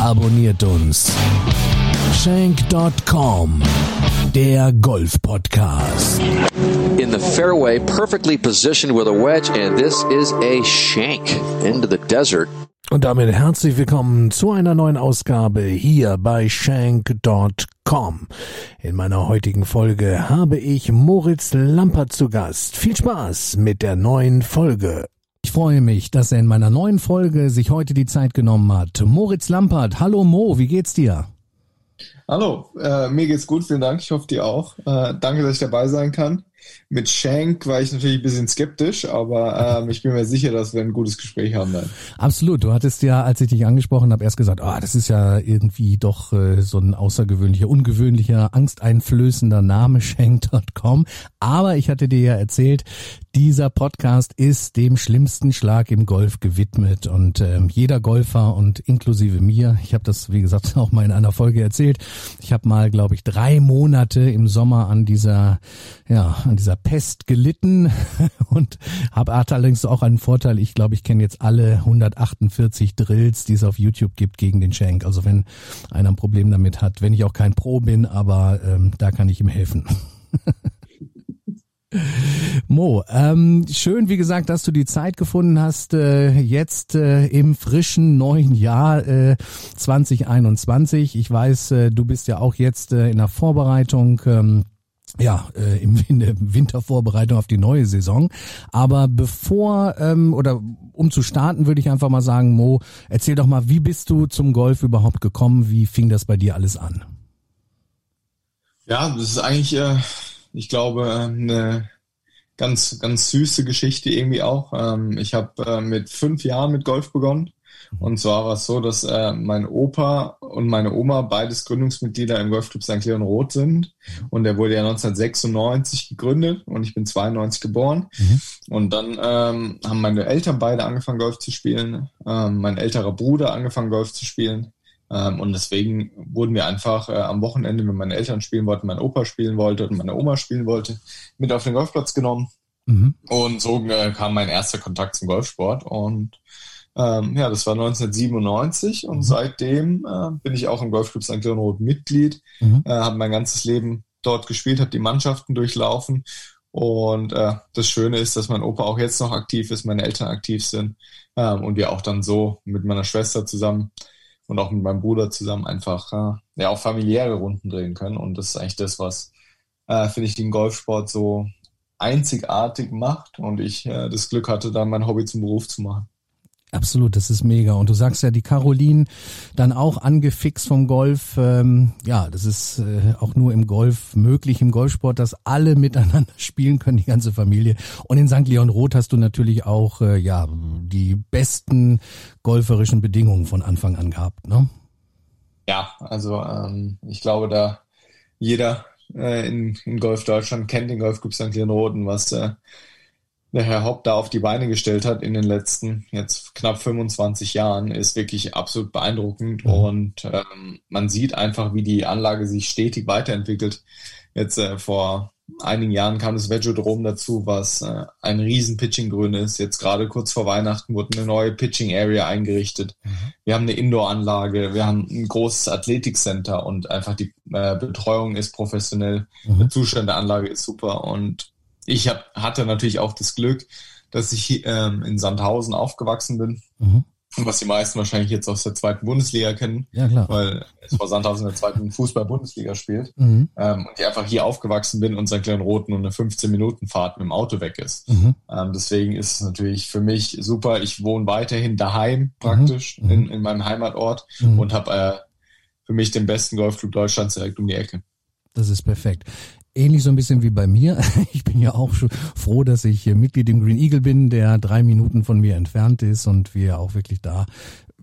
abonniert uns. Shank.com, der Golf-Podcast. in the fairway, perfectly positioned with a wedge, and this is a shank into the desert. Und damit herzlich willkommen zu einer neuen Ausgabe hier bei Shank.com. In meiner heutigen Folge habe ich Moritz Lampert zu Gast. Viel Spaß mit der neuen Folge. Ich freue mich, dass er in meiner neuen Folge sich heute die Zeit genommen hat. Moritz Lampert, hallo Mo, wie geht's dir? Hallo, äh, mir geht's gut, vielen Dank. Ich hoffe dir auch. Äh, danke, dass ich dabei sein kann. Mit Shank war ich natürlich ein bisschen skeptisch, aber ähm, ich bin mir sicher, dass wir ein gutes Gespräch haben dann. Absolut. Du hattest ja, als ich dich angesprochen habe, erst gesagt, ah, das ist ja irgendwie doch äh, so ein außergewöhnlicher, ungewöhnlicher, angsteinflößender Name, Shank.com. Aber ich hatte dir ja erzählt, dieser Podcast ist dem schlimmsten Schlag im Golf gewidmet und ähm, jeder Golfer und inklusive mir, ich habe das wie gesagt auch mal in einer Folge erzählt, ich habe mal, glaube ich, drei Monate im Sommer an dieser, ja, an dieser Pest gelitten und habe allerdings auch einen Vorteil. Ich glaube, ich kenne jetzt alle 148 Drills, die es auf YouTube gibt gegen den Shank. Also wenn einer ein Problem damit hat, wenn ich auch kein Pro bin, aber ähm, da kann ich ihm helfen. Mo, ähm, schön, wie gesagt, dass du die Zeit gefunden hast, äh, jetzt äh, im frischen neuen Jahr äh, 2021. Ich weiß, äh, du bist ja auch jetzt äh, in der Vorbereitung. Ähm, ja, äh, im der Wintervorbereitung auf die neue Saison. Aber bevor ähm, oder um zu starten, würde ich einfach mal sagen, Mo, erzähl doch mal, wie bist du zum Golf überhaupt gekommen? Wie fing das bei dir alles an? Ja, das ist eigentlich, äh, ich glaube, eine ganz, ganz süße Geschichte irgendwie auch. Ähm, ich habe äh, mit fünf Jahren mit Golf begonnen. Und zwar war es so, dass äh, mein Opa und meine Oma beides Gründungsmitglieder im Golfclub St. Leon Roth sind. Und der wurde ja 1996 gegründet und ich bin 92 geboren. Mhm. Und dann ähm, haben meine Eltern beide angefangen, Golf zu spielen. Ähm, mein älterer Bruder angefangen, Golf zu spielen. Ähm, und deswegen wurden wir einfach äh, am Wochenende, wenn meine Eltern spielen wollten, mein Opa spielen wollte und meine Oma spielen wollte, mit auf den Golfplatz genommen. Mhm. Und so äh, kam mein erster Kontakt zum Golfsport. Und ähm, ja, das war 1997 und Mhm. seitdem äh, bin ich auch im Golfclub St. Leon Roth Mitglied, Mhm. äh, habe mein ganzes Leben dort gespielt, habe die Mannschaften durchlaufen. Und äh, das Schöne ist, dass mein Opa auch jetzt noch aktiv ist, meine Eltern aktiv sind ähm, und wir auch dann so mit meiner Schwester zusammen und auch mit meinem Bruder zusammen einfach äh, ja auch familiäre Runden drehen können. Und das ist eigentlich das, was äh, finde ich den Golfsport so einzigartig macht und ich äh, das Glück hatte, dann mein Hobby zum Beruf zu machen. Absolut, das ist mega. Und du sagst ja, die Caroline dann auch angefixt vom Golf. Ähm, ja, das ist äh, auch nur im Golf möglich, im Golfsport, dass alle miteinander spielen können, die ganze Familie. Und in St. Leon Roth hast du natürlich auch äh, ja die besten golferischen Bedingungen von Anfang an gehabt. Ne? Ja, also ähm, ich glaube, da jeder äh, in, in Golf Deutschland kennt den Golfclub St. Leon Roth was äh, der Herr Hopp da auf die Beine gestellt hat in den letzten jetzt knapp 25 Jahren, ist wirklich absolut beeindruckend. Mhm. Und ähm, man sieht einfach, wie die Anlage sich stetig weiterentwickelt. Jetzt äh, vor einigen Jahren kam das Vegodrom dazu, was äh, ein riesen Pitching-Grün ist. Jetzt gerade kurz vor Weihnachten wurde eine neue Pitching-Area eingerichtet. Wir haben eine Indoor-Anlage, wir haben ein großes Athletikcenter und einfach die äh, Betreuung ist professionell. Mhm. Der Zustand der Anlage ist super und ich hab, hatte natürlich auch das Glück, dass ich ähm, in Sandhausen aufgewachsen bin, Mhm. was die meisten wahrscheinlich jetzt aus der zweiten Bundesliga kennen, Ja, klar. weil es vor Sandhausen in der zweiten Fußball-Bundesliga spielt. Mhm. Ähm, und ich einfach hier aufgewachsen bin und St. Roth nur eine 15-Minuten-Fahrt mit dem Auto weg ist. Mhm. Ähm, deswegen ist es natürlich für mich super. Ich wohne weiterhin daheim praktisch Mhm. in, in meinem Heimatort Mhm. und habe äh, für mich den besten Golfclub Deutschlands direkt um die Ecke. Das ist perfekt. Ähnlich so ein bisschen wie bei mir. Ich bin ja auch schon froh, dass ich Mitglied im Green Eagle bin, der drei Minuten von mir entfernt ist und wir auch wirklich da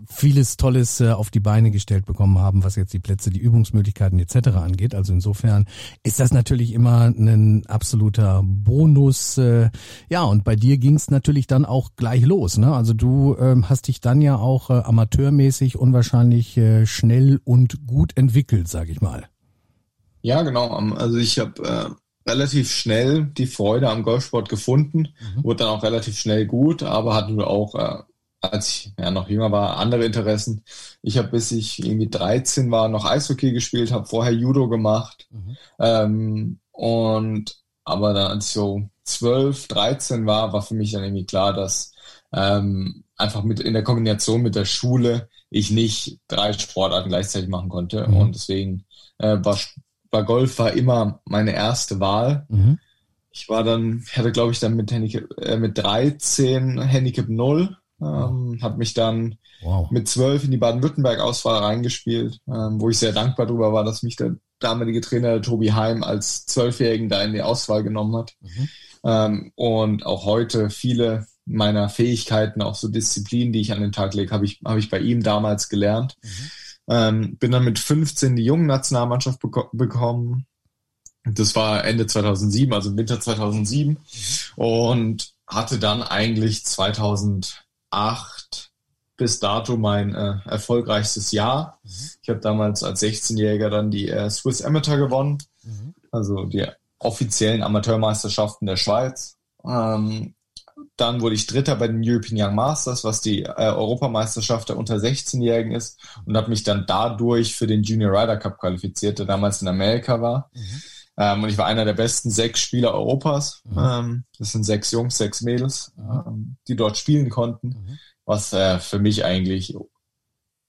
vieles Tolles äh, auf die Beine gestellt bekommen haben, was jetzt die Plätze, die Übungsmöglichkeiten etc. angeht. Also insofern ist das natürlich immer ein absoluter Bonus. Äh, ja, und bei dir ging es natürlich dann auch gleich los. Ne? Also du ähm, hast dich dann ja auch äh, amateurmäßig unwahrscheinlich äh, schnell und gut entwickelt, sag ich mal. Ja, genau. Also ich habe äh, relativ schnell die Freude am Golfsport gefunden, mhm. wurde dann auch relativ schnell gut, aber hatte auch äh, als ich ja, noch jünger war, andere Interessen. Ich habe bis ich irgendwie 13 war noch Eishockey gespielt, habe vorher Judo gemacht. Mhm. Ähm, und aber dann als ich so 12, 13 war, war für mich dann irgendwie klar, dass ähm, einfach mit in der Kombination mit der Schule ich nicht drei Sportarten gleichzeitig machen konnte. Mhm. Und deswegen äh, war, war Golf war immer meine erste Wahl. Mhm. Ich war dann, hatte glaube ich dann mit Handicap, äh, mit 13 Handicap 0 ähm, habe mich dann wow. mit zwölf in die Baden-Württemberg-Auswahl reingespielt, ähm, wo ich sehr dankbar darüber war, dass mich der damalige Trainer Tobi Heim als Zwölfjährigen da in die Auswahl genommen hat. Mhm. Ähm, und auch heute viele meiner Fähigkeiten, auch so Disziplinen, die ich an den Tag lege, habe ich, hab ich bei ihm damals gelernt. Mhm. Ähm, bin dann mit 15 die jungen Nationalmannschaft beko bekommen. Das war Ende 2007, also Winter 2007. Mhm. Und hatte dann eigentlich 2000 2008 bis dato mein äh, erfolgreichstes Jahr. Mhm. Ich habe damals als 16-Jähriger dann die äh, Swiss Amateur gewonnen, mhm. also die offiziellen Amateurmeisterschaften der Schweiz. Ähm, dann wurde ich Dritter bei den European Young Masters, was die äh, Europameisterschaft der unter 16-Jährigen ist, und habe mich dann dadurch für den Junior Ryder Cup qualifiziert, der damals in Amerika war. Mhm. Ähm, und ich war einer der besten sechs Spieler Europas. Mhm. Ähm, das sind sechs Jungs, sechs Mädels, mhm. ähm, die dort spielen konnten, mhm. was äh, für mich eigentlich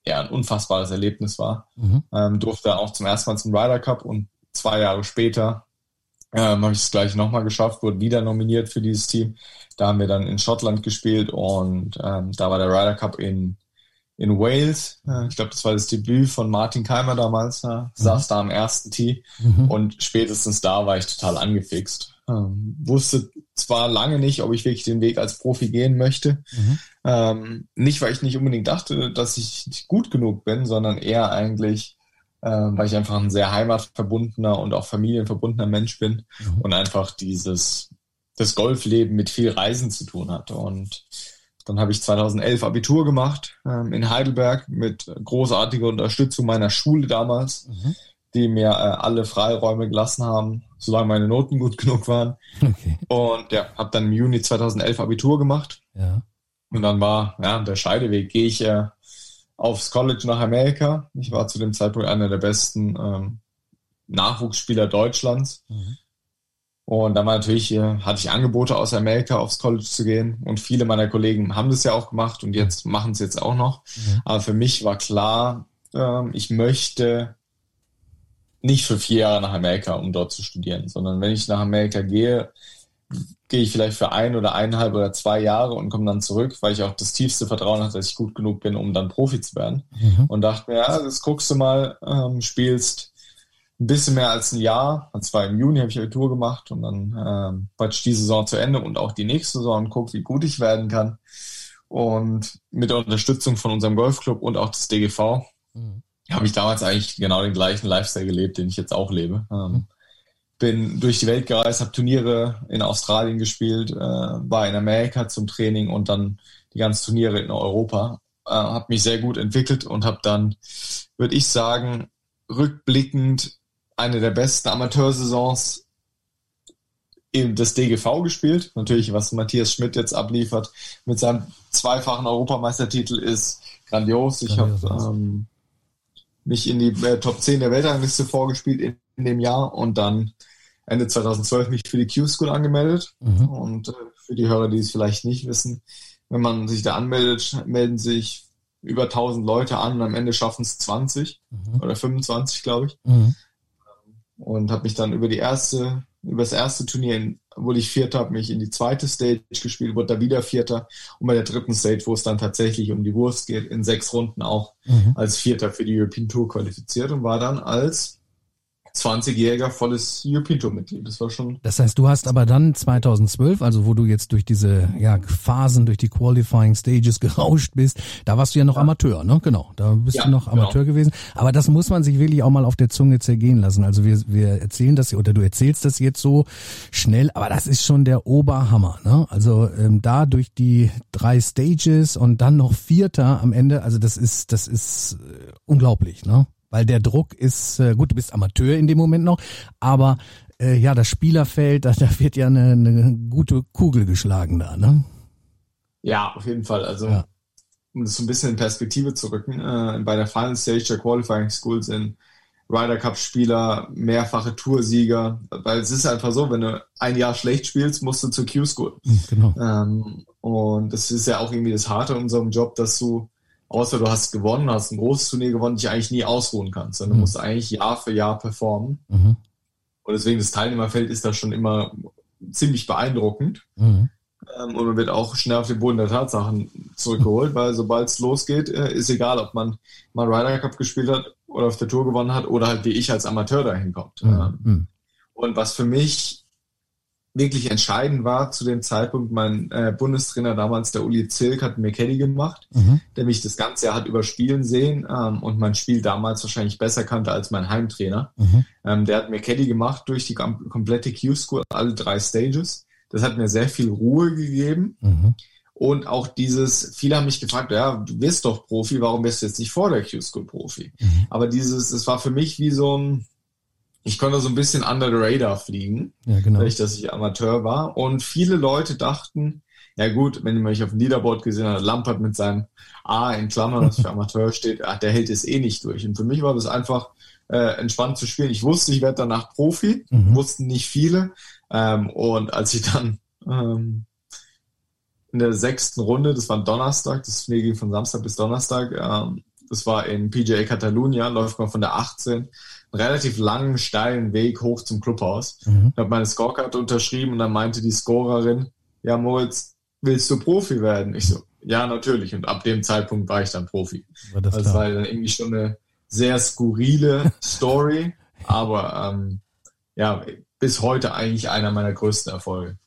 ja, ein unfassbares Erlebnis war. Mhm. Ähm, durfte auch zum ersten Mal zum Ryder Cup und zwei Jahre später ähm, habe ich es gleich nochmal geschafft, wurde wieder nominiert für dieses Team. Da haben wir dann in Schottland gespielt und ähm, da war der Ryder Cup in in Wales. Ich glaube, das war das Debüt von Martin Keimer damals. Mhm. Saß da am ersten Tee mhm. und spätestens da war ich total angefixt. Ähm, wusste zwar lange nicht, ob ich wirklich den Weg als Profi gehen möchte. Mhm. Ähm, nicht, weil ich nicht unbedingt dachte, dass ich gut genug bin, sondern eher eigentlich, äh, weil ich einfach ein sehr heimatverbundener und auch familienverbundener Mensch bin mhm. und einfach dieses das Golfleben mit viel Reisen zu tun hatte. Und dann habe ich 2011 Abitur gemacht ähm, in Heidelberg mit großartiger Unterstützung meiner Schule damals, mhm. die mir äh, alle Freiräume gelassen haben, solange meine Noten gut genug waren. Okay. Und ja, habe dann im Juni 2011 Abitur gemacht. Ja. Und dann war ja der Scheideweg, gehe ich äh, aufs College nach Amerika. Ich war zu dem Zeitpunkt einer der besten ähm, Nachwuchsspieler Deutschlands. Mhm. Und dann war natürlich, hatte ich Angebote aus Amerika aufs College zu gehen und viele meiner Kollegen haben das ja auch gemacht und jetzt machen es jetzt auch noch. Mhm. Aber für mich war klar, ähm, ich möchte nicht für vier Jahre nach Amerika, um dort zu studieren, sondern wenn ich nach Amerika gehe, gehe ich vielleicht für ein oder eineinhalb oder zwei Jahre und komme dann zurück, weil ich auch das tiefste Vertrauen hatte, dass ich gut genug bin, um dann Profi zu werden. Mhm. Und dachte mir, ja, das guckst du mal, ähm, spielst ein bisschen mehr als ein Jahr. Und zwar im Juni habe ich Abitur gemacht und dann ähm, quatsch die Saison zu Ende und auch die nächste Saison und guck, wie gut ich werden kann. Und mit der Unterstützung von unserem Golfclub und auch des DGV mhm. habe ich damals eigentlich genau den gleichen Lifestyle gelebt, den ich jetzt auch lebe. Ähm, mhm. Bin durch die Welt gereist, habe Turniere in Australien gespielt, äh, war in Amerika zum Training und dann die ganzen Turniere in Europa. Äh, habe mich sehr gut entwickelt und habe dann, würde ich sagen, rückblickend eine der besten Amateursaisons eben des DGV gespielt. Natürlich, was Matthias Schmidt jetzt abliefert mit seinem zweifachen Europameistertitel ist grandios. Ich habe ähm, mich in die äh, Top 10 der Weltrangliste vorgespielt in, in, dem Jahr und dann Ende 2012 mich für die Q-School angemeldet. Mhm. Und äh, für die Hörer, die es vielleicht nicht wissen, wenn man sich da anmeldet, melden sich über 1000 Leute an und am Ende schaffen es 20 mhm. oder 25, glaube ich. Mhm und habe mich dann über die erste, über das erste Turnier, in, wo ich Vierter, habe mich in die zweite Stage gespielt, wurde da wieder Vierter und bei der dritten Stage, wo es dann tatsächlich um die Wurst geht, in sechs Runden auch mhm. als Vierter für die European Tour qualifiziert und war dann als 20-jähriger volles European Tour Mitglied. Das war schon. Das heißt, du hast aber dann 2012, also wo du jetzt durch diese ja, Phasen, durch die Qualifying Stages gerauscht bist, da warst du ja noch ja. Amateur, ne? Genau, da bist ja, du noch genau. Amateur genau. gewesen. Aber das muss man sich wirklich auch mal auf der Zunge zergehen lassen. Also wir, wir erzählen das oder du erzählst das jetzt so schnell, aber das ist schon der Oberhammer, ne? Also ähm, da durch die drei Stages und dann noch Vierter am Ende, also das ist das ist äh, unglaublich, ne? Weil der Druck ist, äh, gut, du bist Amateur in dem Moment noch, aber äh, ja, das Spielerfeld, da, da wird ja eine, eine gute Kugel geschlagen da, ne? Ja, auf jeden Fall. Also, ja. um das so ein bisschen in Perspektive zu rücken, äh, bei der Final Stage der Qualifying School sind Ryder Cup Spieler, mehrfache Toursieger, weil es ist einfach so, wenn du ein Jahr schlecht spielst, musst du zur Q-School. Hm, genau. Ähm, und das ist ja auch irgendwie das Harte in unserem Job, dass du außer du hast gewonnen, hast ein großes Turnier gewonnen, dich eigentlich nie ausruhen kannst, sondern mhm. du musst eigentlich Jahr für Jahr performen. Mhm. Und deswegen das Teilnehmerfeld ist da schon immer ziemlich beeindruckend. Mhm. Ähm, und man wird auch schnell auf den Boden der Tatsachen zurückgeholt, weil sobald es losgeht, äh, ist egal, ob man mal Ryder Cup gespielt hat oder auf der Tour gewonnen hat oder halt wie ich als Amateur dahin kommt. Mhm. Ähm, und was für mich wirklich entscheidend war zu dem Zeitpunkt, mein äh, Bundestrainer damals, der Uli Zilk, hat mir Caddy gemacht, mhm. der mich das ganze Jahr hat überspielen sehen ähm, und mein Spiel damals wahrscheinlich besser kannte als mein Heimtrainer. Mhm. Ähm, der hat mir Caddy gemacht durch die komplette Q-School, alle drei Stages. Das hat mir sehr viel Ruhe gegeben. Mhm. Und auch dieses, viele haben mich gefragt, ja, du wirst doch Profi, warum wirst du jetzt nicht vor der Q-School Profi? Mhm. Aber dieses, es war für mich wie so ein, ich konnte so ein bisschen under the radar fliegen, ja, genau. dadurch, dass ich Amateur war. Und viele Leute dachten, ja gut, wenn man mich auf dem Leaderboard gesehen hat, Lampert mit seinem A in Klammern, was für Amateur steht, ach, der hält es eh nicht durch. Und für mich war das einfach äh, entspannt zu spielen. Ich wusste, ich werde danach Profi, mhm. wussten nicht viele. Ähm, und als ich dann ähm, in der sechsten Runde, das war Donnerstag, das Turnier ging von Samstag bis Donnerstag, ähm, das war in PGA Catalunya, läuft man von der 18 einen relativ langen, steilen Weg hoch zum Clubhaus. Mhm. Ich habe meine Scorecard unterschrieben und dann meinte die Scorerin, ja Moritz, willst du Profi werden? Ich so, ja, natürlich. Und ab dem Zeitpunkt war ich dann Profi. War das also war dann irgendwie schon eine sehr skurrile Story, aber ähm, ja, bis heute eigentlich einer meiner größten Erfolge.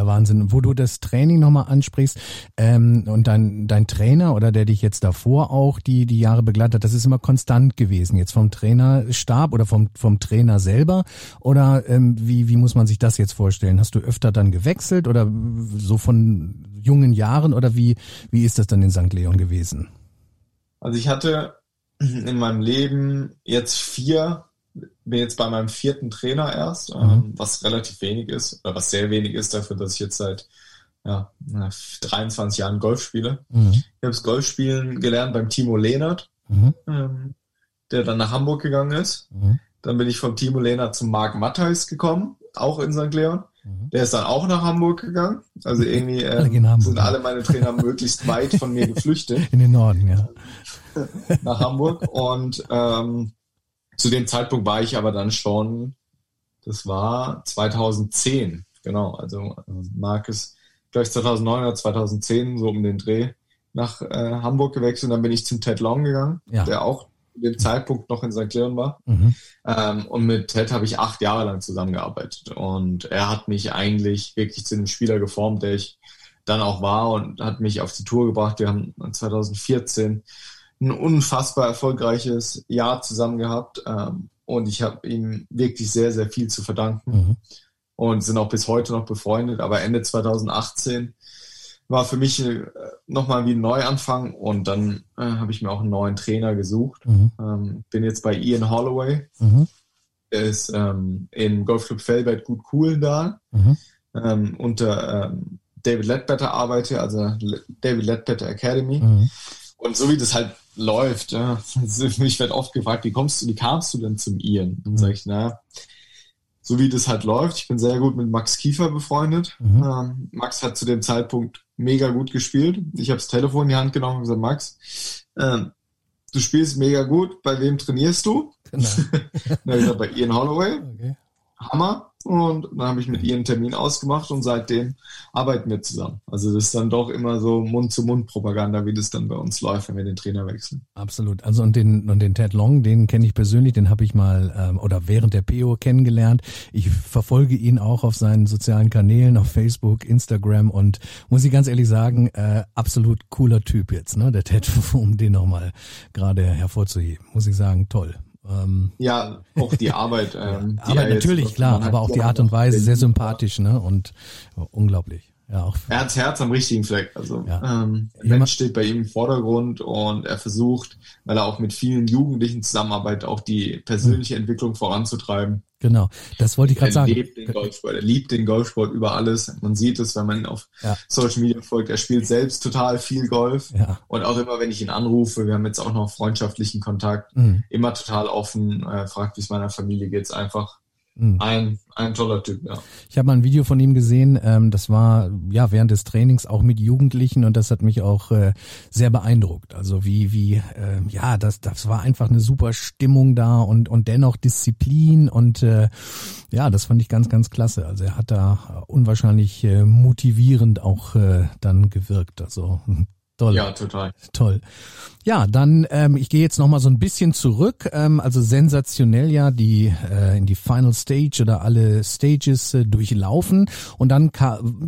Ja, Wahnsinn. Wo du das Training nochmal ansprichst ähm, und dein, dein Trainer oder der dich jetzt davor auch die, die Jahre begleitet, das ist immer konstant gewesen. Jetzt vom Trainerstab oder vom, vom Trainer selber? Oder ähm, wie, wie muss man sich das jetzt vorstellen? Hast du öfter dann gewechselt oder so von jungen Jahren oder wie, wie ist das dann in St. Leon gewesen? Also ich hatte in meinem Leben jetzt vier bin jetzt bei meinem vierten Trainer erst, mhm. ähm, was relativ wenig ist, oder was sehr wenig ist dafür, dass ich jetzt seit ja, 23 Jahren Golf spiele. Mhm. Ich habe das Golfspielen gelernt beim Timo Lehnert, mhm. ähm, der dann nach Hamburg gegangen ist. Mhm. Dann bin ich vom Timo Lehnert zum Marc Matthijs gekommen, auch in St. Leon. Mhm. Der ist dann auch nach Hamburg gegangen. Also irgendwie äh, sind alle meine Trainer möglichst weit von mir geflüchtet. In den Norden, ja. nach Hamburg. Und ähm, zu dem Zeitpunkt war ich aber dann schon, das war 2010, genau. Also Marc ist gleich 2009 oder 2010 so um den Dreh nach äh, Hamburg gewechselt. Dann bin ich zum Ted Long gegangen, ja. der auch zu dem Zeitpunkt noch in St. Leon war. Mhm. Ähm, und mit Ted habe ich acht Jahre lang zusammengearbeitet. Und er hat mich eigentlich wirklich zu dem Spieler geformt, der ich dann auch war und hat mich auf die Tour gebracht. Wir haben 2014 ein unfassbar erfolgreiches Jahr zusammen gehabt ähm, und ich habe ihm wirklich sehr, sehr viel zu verdanken mhm. und sind auch bis heute noch befreundet. Aber Ende 2018 war für mich äh, nochmal wie ein Neuanfang und dann äh, habe ich mir auch einen neuen Trainer gesucht. Mhm. Ähm, bin jetzt bei Ian Holloway. Mhm. Er ist ähm, im Golfclub Fellbert gut cool da. Mhm. Ähm, unter ähm, David Ledbetter arbeite, also David Ledbetter Academy. Mhm. Und so wie das halt läuft. Ja. Ich werde oft gefragt, wie kommst du, wie kamst du denn zum Ian? Dann sage ich, na, so wie das halt läuft. Ich bin sehr gut mit Max Kiefer befreundet. Mhm. Ähm, Max hat zu dem Zeitpunkt mega gut gespielt. Ich habe das Telefon in die Hand genommen und gesagt, Max, äh, du spielst mega gut. Bei wem trainierst du? Genau. Dann habe ich gesagt, bei Ian Holloway. Okay. Hammer. Und dann habe ich mit ihr einen Termin ausgemacht und seitdem arbeiten wir zusammen. Also das ist dann doch immer so Mund-zu-Mund-Propaganda, wie das dann bei uns läuft, wenn wir den Trainer wechseln. Absolut. Also und den und den Ted Long, den kenne ich persönlich, den habe ich mal ähm, oder während der PO kennengelernt. Ich verfolge ihn auch auf seinen sozialen Kanälen, auf Facebook, Instagram und muss ich ganz ehrlich sagen, äh, absolut cooler Typ jetzt, ne? Der Ted, um den nochmal gerade hervorzuheben. Muss ich sagen, toll. Ähm, ja, auch die Arbeit. Ähm, die aber natürlich, jetzt, klar, aber auch die Art und Weise sehr sympathisch, ne? Und unglaublich. Ja, auch er hat Herz am richtigen Fleck. Also ja. ähm, Mensch steht bei ihm im Vordergrund und er versucht, weil er auch mit vielen Jugendlichen zusammenarbeitet, auch die persönliche mhm. Entwicklung voranzutreiben. Genau, das wollte ich gerade sagen. Er liebt den Golfsport, er liebt den Golfsport über alles. Man sieht es, wenn man ihn auf ja. Social Media folgt. Er spielt selbst total viel Golf ja. und auch immer, wenn ich ihn anrufe, wir haben jetzt auch noch freundschaftlichen Kontakt, mhm. immer total offen, äh, fragt, wie es meiner Familie geht, einfach. Ein, ein toller Typ, ja. Ich habe mal ein Video von ihm gesehen, ähm, das war ja während des Trainings auch mit Jugendlichen und das hat mich auch äh, sehr beeindruckt. Also wie, wie, äh, ja, das, das war einfach eine super Stimmung da und, und dennoch Disziplin und äh, ja, das fand ich ganz, ganz klasse. Also er hat da unwahrscheinlich äh, motivierend auch äh, dann gewirkt. Also Toll. Ja, total. Toll. Ja, dann ähm, ich gehe jetzt noch mal so ein bisschen zurück. Ähm, also sensationell ja die äh, in die Final Stage oder alle Stages äh, durchlaufen und dann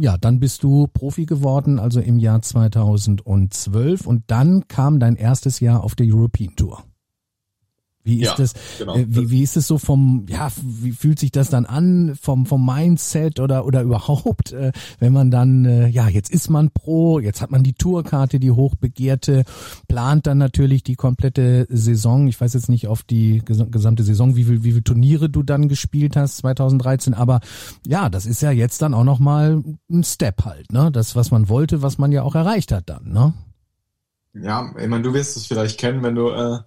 ja dann bist du Profi geworden, also im Jahr 2012 und dann kam dein erstes Jahr auf der European Tour. Wie ist ja, das, genau. äh, wie, wie ist es so vom, ja, wie fühlt sich das dann an vom, vom Mindset oder, oder überhaupt, äh, wenn man dann, äh, ja, jetzt ist man Pro, jetzt hat man die Tourkarte, die hochbegehrte, plant dann natürlich die komplette Saison. Ich weiß jetzt nicht auf die gesamte Saison, wie viel, wie viel Turniere du dann gespielt hast 2013, aber ja, das ist ja jetzt dann auch nochmal ein Step halt, ne? Das, was man wollte, was man ja auch erreicht hat dann, ne? Ja, ich meine, du wirst es vielleicht kennen, wenn du, äh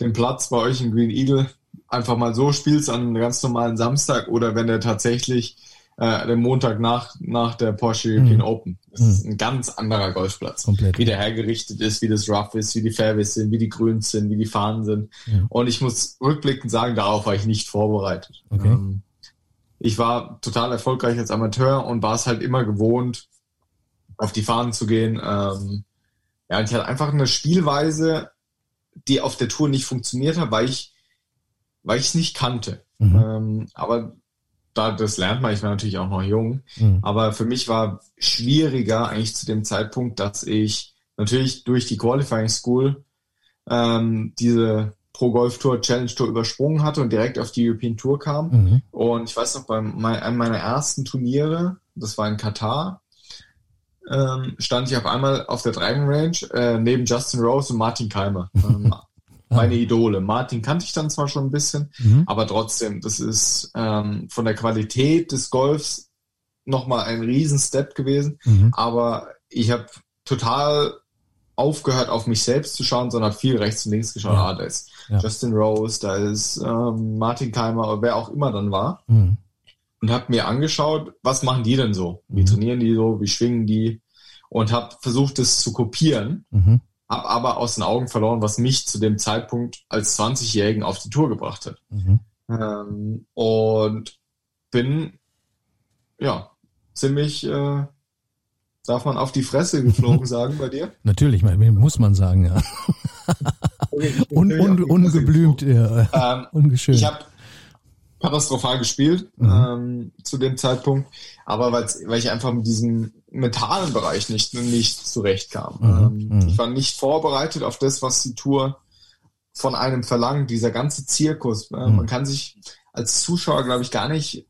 den Platz bei euch in Green Eagle einfach mal so spielst an einem ganz normalen Samstag oder wenn der tatsächlich äh, den Montag nach, nach der Porsche European mhm. Open. Das mhm. ist ein ganz anderer Golfplatz. Komplett. Wie der hergerichtet ist, wie das Rough ist, wie die Fairways sind, wie die Grüns sind, wie die Fahnen sind. Ja. Und ich muss rückblickend sagen, darauf war ich nicht vorbereitet. Okay. Ähm, ich war total erfolgreich als Amateur und war es halt immer gewohnt, auf die Fahnen zu gehen. Ähm, ja, und ich hatte einfach eine Spielweise, die auf der Tour nicht funktioniert hat, weil ich weil ich es nicht kannte. Mhm. Ähm, aber da das lernt man, ich war natürlich auch noch jung, mhm. aber für mich war schwieriger eigentlich zu dem Zeitpunkt, dass ich natürlich durch die Qualifying School ähm, diese Pro Golf Tour Challenge Tour übersprungen hatte und direkt auf die European Tour kam. Mhm. Und ich weiß noch, bei einem meiner ersten Turniere, das war in Katar, ähm, stand ich auf einmal auf der Dragon Range äh, neben Justin Rose und Martin Keimer. Ähm, meine Idole. Martin kannte ich dann zwar schon ein bisschen, mhm. aber trotzdem, das ist ähm, von der Qualität des Golfs nochmal ein Riesen-Step gewesen. Mhm. Aber ich habe total aufgehört, auf mich selbst zu schauen, sondern viel rechts und links geschaut. Ja. Ah, da ist ja. Justin Rose, da ist ähm, Martin Keimer, wer auch immer dann war. Mhm und habe mir angeschaut, was machen die denn so? Wie mhm. trainieren die so? Wie schwingen die? Und habe versucht, es zu kopieren, mhm. habe aber aus den Augen verloren, was mich zu dem Zeitpunkt als 20-Jährigen auf die Tour gebracht hat. Mhm. Ähm, und bin, ja, ziemlich, äh, darf man auf die Fresse geflogen sagen bei dir? Natürlich, muss man sagen, ja. un, un, ungeblümt, ja. Ähm, ungeschönt. Ich habe katastrophal gespielt mhm. ähm, zu dem Zeitpunkt, aber weil ich einfach mit diesem mentalen Bereich nicht, nicht zurechtkam. Mhm. Ähm, mhm. ich war nicht vorbereitet auf das, was die Tour von einem verlangt, dieser ganze Zirkus. Äh, man kann sich als Zuschauer, glaube ich, gar nicht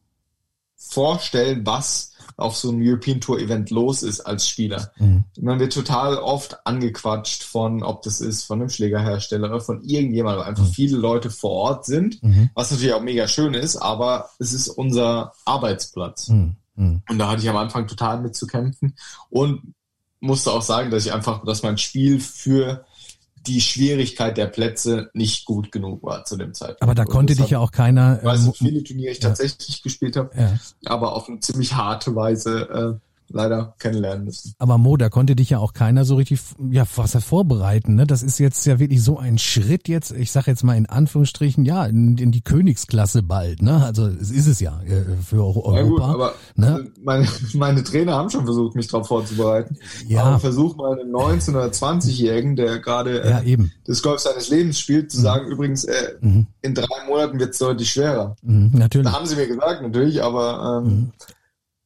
vorstellen, was auf so einem European Tour Event los ist als Spieler. Mhm. Man wird total oft angequatscht von, ob das ist von einem Schlägerhersteller oder von irgendjemandem, weil einfach mhm. viele Leute vor Ort sind, mhm. was natürlich auch mega schön ist, aber es ist unser Arbeitsplatz. Mhm. Mhm. Und da hatte ich am Anfang total mit zu kämpfen und musste auch sagen, dass ich einfach, dass mein Spiel für die Schwierigkeit der Plätze nicht gut genug war zu dem Zeitpunkt. Aber da konnte dich ja auch keiner. Ich weiß nicht, ähm, viele Turniere ich tatsächlich ja. gespielt habe, ja. aber auf eine ziemlich harte Weise leider kennenlernen müssen. Aber Mo, da konnte dich ja auch keiner so richtig ja was vorbereiten. Ne? Das ist jetzt ja wirklich so ein Schritt jetzt, ich sage jetzt mal in Anführungsstrichen, ja, in, in, die Königsklasse bald. Ne? Also es ist es ja äh, für Europa. Ja gut, aber ne? Also meine, meine Trainer haben schon versucht, mich darauf vorzubereiten. Ja. Aber versuch mal einem 19- oder 20-Jährigen, der gerade ja, äh, das Golf seines Lebens spielt, zu mhm. sagen, übrigens, äh, mhm. in drei Monaten wird es deutlich schwerer. Mhm, natürlich. Da haben sie mir gesagt, natürlich, aber ähm, mhm.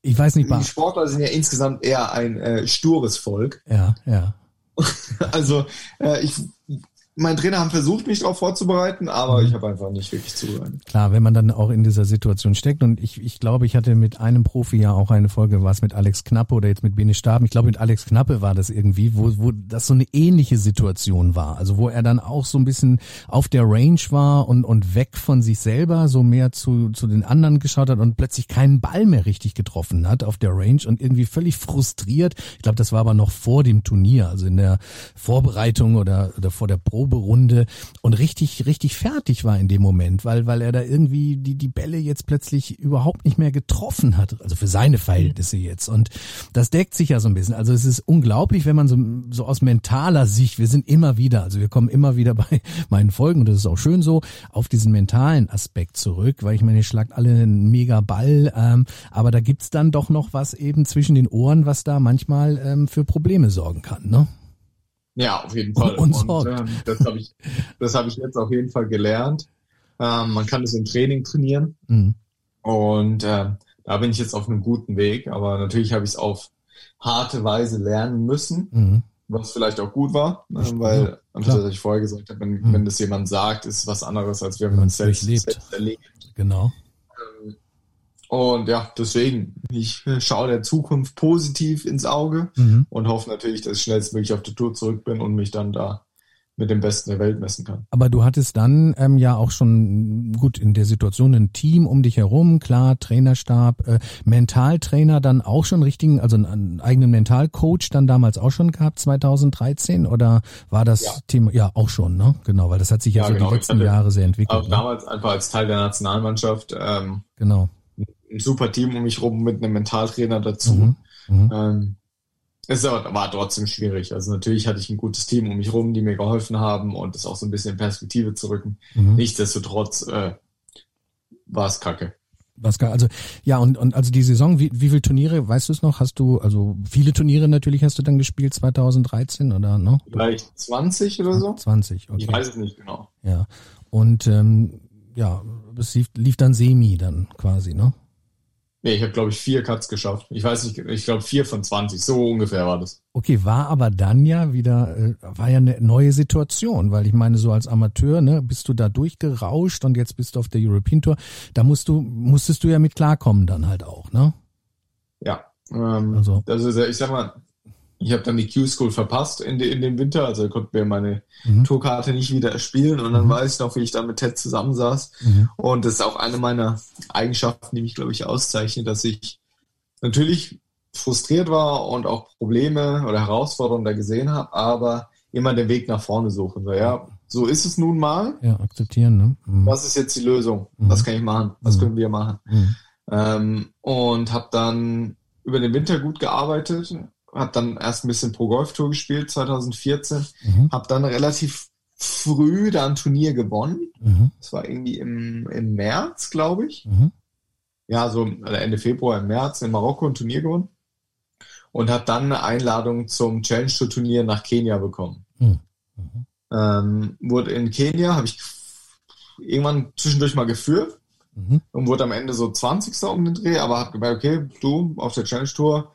Ich weiß nicht, die Sportler sind ja insgesamt eher ein äh, stures Volk. Ja, ja. also äh, ich mein Trainer haben versucht, mich darauf vorzubereiten, aber mhm. ich habe einfach nicht wirklich zugehört. Klar, wenn man dann auch in dieser Situation steckt und ich, ich glaube, ich hatte mit einem Profi ja auch eine Folge, war es mit Alex Knappe oder jetzt mit Bene Staben, ich glaube mit Alex Knappe war das irgendwie, wo, wo das so eine ähnliche Situation war, also wo er dann auch so ein bisschen auf der Range war und, und weg von sich selber, so mehr zu, zu den anderen geschaut hat und plötzlich keinen Ball mehr richtig getroffen hat auf der Range und irgendwie völlig frustriert. Ich glaube, das war aber noch vor dem Turnier, also in der Vorbereitung oder, oder vor der Pro Proberunde und richtig, richtig fertig war in dem Moment, weil, weil er da irgendwie die, die Bälle jetzt plötzlich überhaupt nicht mehr getroffen hat. Also für seine Verhältnisse jetzt. Und das deckt sich ja so ein bisschen. Also es ist unglaublich, wenn man so, so aus mentaler Sicht, wir sind immer wieder, also wir kommen immer wieder bei meinen Folgen, und das ist auch schön so, auf diesen mentalen Aspekt zurück, weil ich meine, ihr schlagt alle einen mega Ball, ähm, aber da gibt's dann doch noch was eben zwischen den Ohren, was da manchmal ähm, für Probleme sorgen kann, ne? Ja, auf jeden Fall. Und, und ähm, das habe ich, das habe ich jetzt auf jeden Fall gelernt. Ähm, man kann das im Training trainieren. Mhm. Und äh, da bin ich jetzt auf einem guten Weg. Aber natürlich habe ich es auf harte Weise lernen müssen, mhm. was vielleicht auch gut war, äh, weil, ja, was ich vorher gesagt habe, wenn, mhm. wenn das jemand sagt, ist was anderes, als wenn man es selbst, selbst erlebt. Genau. Und ja, deswegen, ich schaue der Zukunft positiv ins Auge mhm. und hoffe natürlich, dass ich schnellstmöglich auf der Tour zurück bin und mich dann da mit dem Besten der Welt messen kann. Aber du hattest dann ähm, ja auch schon gut in der Situation ein Team um dich herum, klar, Trainerstab, äh, Mentaltrainer dann auch schon richtigen, also einen, einen eigenen Mentalcoach dann damals auch schon gehabt, 2013 oder war das ja. Thema ja auch schon, ne? Genau, weil das hat sich ja, ja so genau. die letzten Jahre sehr entwickelt. Auch ne? damals einfach als Teil der Nationalmannschaft. Ähm, genau ein super Team um mich rum mit einem Mentaltrainer dazu. Mhm. Mhm. Ähm, es war trotzdem schwierig. Also natürlich hatte ich ein gutes Team um mich rum, die mir geholfen haben und das auch so ein bisschen in Perspektive zu rücken. Mhm. Nichtsdestotrotz äh, war es kacke. Was also ja und und also die Saison wie wie viele Turniere weißt du es noch hast du also viele Turniere natürlich hast du dann gespielt 2013 oder ne vielleicht 20 oder so 20 okay ich weiß es nicht genau ja und ähm, ja es lief, lief dann semi dann quasi ne Nee, ich habe, glaube ich, vier Cuts geschafft. Ich weiß nicht, ich glaube vier von 20, so ungefähr war das. Okay, war aber dann ja wieder, äh, war ja eine neue Situation, weil ich meine, so als Amateur, ne, bist du da durchgerauscht und jetzt bist du auf der European Tour. Da musst du, musstest du ja mit klarkommen dann halt auch, ne? Ja. Ähm, also. also ich sag mal, ich habe dann die Q-School verpasst in, de, in dem Winter, also konnte mir meine mhm. Tourkarte nicht wieder erspielen und dann mhm. weiß ich noch, wie ich da mit Ted zusammensaß. Mhm. Und das ist auch eine meiner Eigenschaften, die mich, glaube ich, auszeichnet, dass ich natürlich frustriert war und auch Probleme oder Herausforderungen da gesehen habe, aber immer den Weg nach vorne suchen. So, ja, so ist es nun mal. Ja, akzeptieren. Ne? Mhm. Was ist jetzt die Lösung? Mhm. Was kann ich machen? Was mhm. können wir machen? Ähm, und habe dann über den Winter gut gearbeitet, habe dann erst ein bisschen Pro Golf Tour gespielt 2014, mhm. habe dann relativ früh da ein Turnier gewonnen. Mhm. Das war irgendwie im, im März, glaube ich. Mhm. Ja, so Ende Februar, im März in Marokko ein Turnier gewonnen. Und habe dann eine Einladung zum Challenge Tour Turnier nach Kenia bekommen. Mhm. mhm. Ähm, wurde in Kenia, habe ich irgendwann zwischendurch mal geführt mhm. und wurde am Ende so 20. um den Dreh, aber habe gemerkt, okay, du auf der Challenge Tour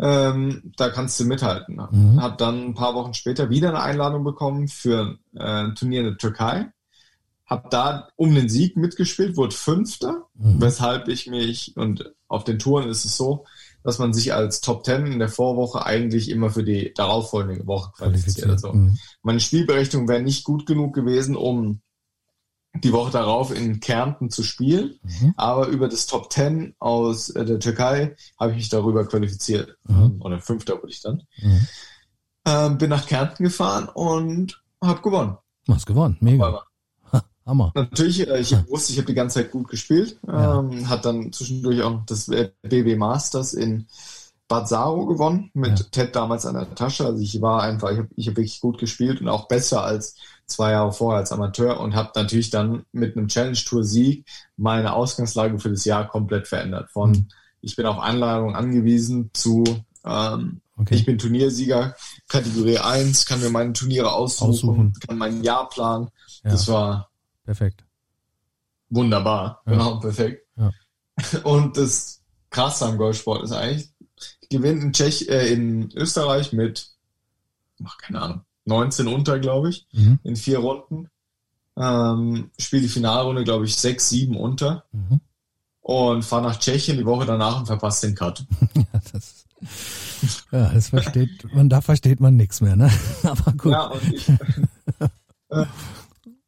ähm, da kannst du mithalten. Mhm. Hab dann ein paar Wochen später wieder eine Einladung bekommen für äh, ein Turnier in der Türkei. Hab da um den Sieg mitgespielt, wurde Fünfter, mhm. weshalb ich mich, und auf den Touren ist es so, dass man sich als Top Ten in der Vorwoche eigentlich immer für die darauffolgende Woche qualifiziert. Also mhm. meine Spielberechnung wäre nicht gut genug gewesen, um die Woche darauf in Kärnten zu spielen. Mhm. Aber über das Top 10 aus äh, der Türkei habe ich mich darüber qualifiziert. Mhm. Oder Fünfter wurde ich dann. Mhm. Ähm, bin nach Kärnten gefahren und habe gewonnen. Du hast gewonnen, mega. Hammer. Natürlich, äh, ich wusste, ich habe die ganze Zeit gut gespielt. Ja. Ähm, hat dann zwischendurch auch das BB Masters in Bad Saro gewonnen, mit Ja. Ted damals an der Tasche. Also ich war einfach, ich habe ich hab wirklich gut gespielt und auch besser als zwei Jahre vorher als Amateur und habe natürlich dann mit einem Challenge-Tour-Sieg meine Ausgangslage für das Jahr komplett verändert. Von Mhm. ich bin auf Einladung angewiesen zu ähm, Okay. ich bin Turniersieger, Kategorie 1, kann mir meine Turniere aussuchen, Aussuchen. kann mein Jahr planen. Ja. Das war Perfekt. wunderbar, Ja. genau, perfekt. Ja. Und das Krasse am Golfsport ist eigentlich, ich gewinne in, Tschech, äh, in Österreich mit, ach, keine Ahnung, 19 unter, glaube ich, Mhm. in vier Runden. Ähm, spiele die Finalrunde, glaube ich, 6, 7 unter Mhm. und fahre nach Tschechien die Woche danach und verpasse den Cut. Ja, das, ja, das versteht man, da versteht man nichts mehr, ne? Aber gut. Ja, und ich äh,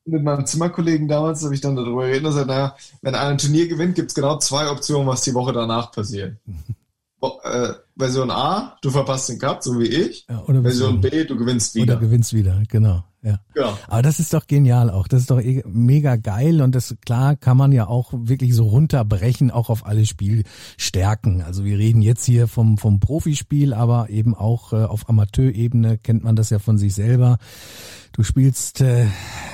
mit meinem Zimmerkollegen damals habe ich dann darüber geredet und gesagt, naja, wenn ein Turnier gewinnt, gibt es genau zwei Optionen, was die Woche danach passiert. Bo- äh, Version A, du verpasst den Cut, so wie ich. Ja, oder Version B, du gewinnst du- oder wieder. gewinnst wieder, genau. Ja. Ja. Aber das ist doch genial auch. Das ist doch eh mega geil und das klar kann man ja auch wirklich so runterbrechen, auch auf alle Spielstärken. Also wir reden jetzt hier vom vom Profispiel, aber eben auch äh, auf Amateurebene kennt man das ja von sich selber. Du spielst äh,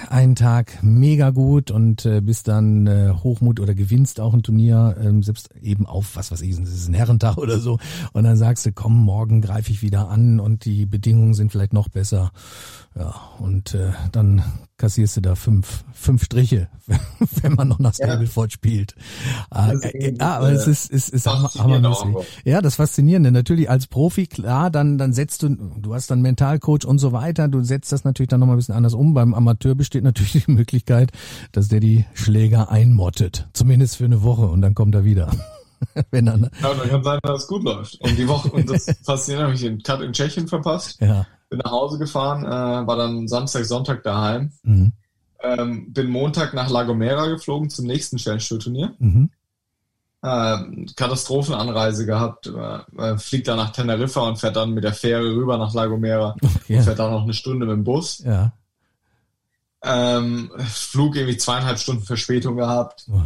einen Tag mega gut und äh, bist dann äh, Hochmut oder gewinnst auch ein Turnier, ähm, selbst eben auf, was weiß ich, das ist ein Herrentag oder so. Und dann sagst du, komm, morgen greife ich wieder an und die Bedingungen sind vielleicht noch besser. Ja, und äh, dann kassierst du da fünf, fünf Striche, wenn man noch nach Stableford spielt. Ah, äh, ja, aber es äh, ist, ist, ist hammermäßig. Ja, das Faszinierende. Natürlich als Profi, klar, dann, dann setzt du, du hast dann Mentalcoach und so weiter, du setzt das natürlich dann nochmal ein bisschen anders um. Beim Amateur besteht natürlich die Möglichkeit, dass der die Schläger einmottet. Zumindest für eine Woche und dann kommt er wieder. Wenn dann, Ja, und dann kann sein, dass es gut läuft. Und die Woche, und das Faszinierende, habe ich den Cut in Tschechien verpasst, ja. Bin nach Hause gefahren, äh, war dann Samstag, Sonntag daheim, Mhm. ähm, bin Montag nach La Gomera geflogen zum nächsten Challenge-Turnier. Mhm. äh, Katastrophenanreise gehabt, äh, äh, fliegt dann nach Teneriffa und fährt dann mit der Fähre rüber nach La Gomera Ja. und fährt dann noch eine Stunde mit dem Bus. Ja. Ähm, Flug irgendwie zweieinhalb Stunden Verspätung gehabt. Oh.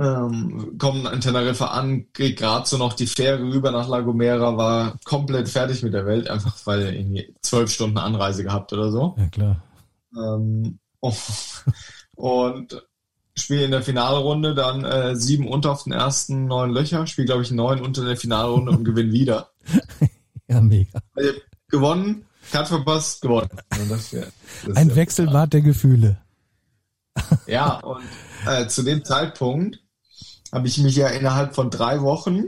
Ähm, kommen in Teneriffa an, krieg gerade so noch die Fähre rüber nach La Gomera, war komplett fertig mit der Welt, einfach weil irgendwie zwölf Stunden Anreise gehabt oder so. Ja, klar. Ähm, und spiele in der Finalrunde dann äh, sieben unter auf den ersten neun Löcher, spiele glaube ich neun unter der Finalrunde und gewinne wieder. Ja, mega. Also, gewonnen, Cut verpasst, gewonnen. Das das Ein Wechselbad der Gefühle. Ja, und äh, zu dem Zeitpunkt habe ich mich ja innerhalb von drei Wochen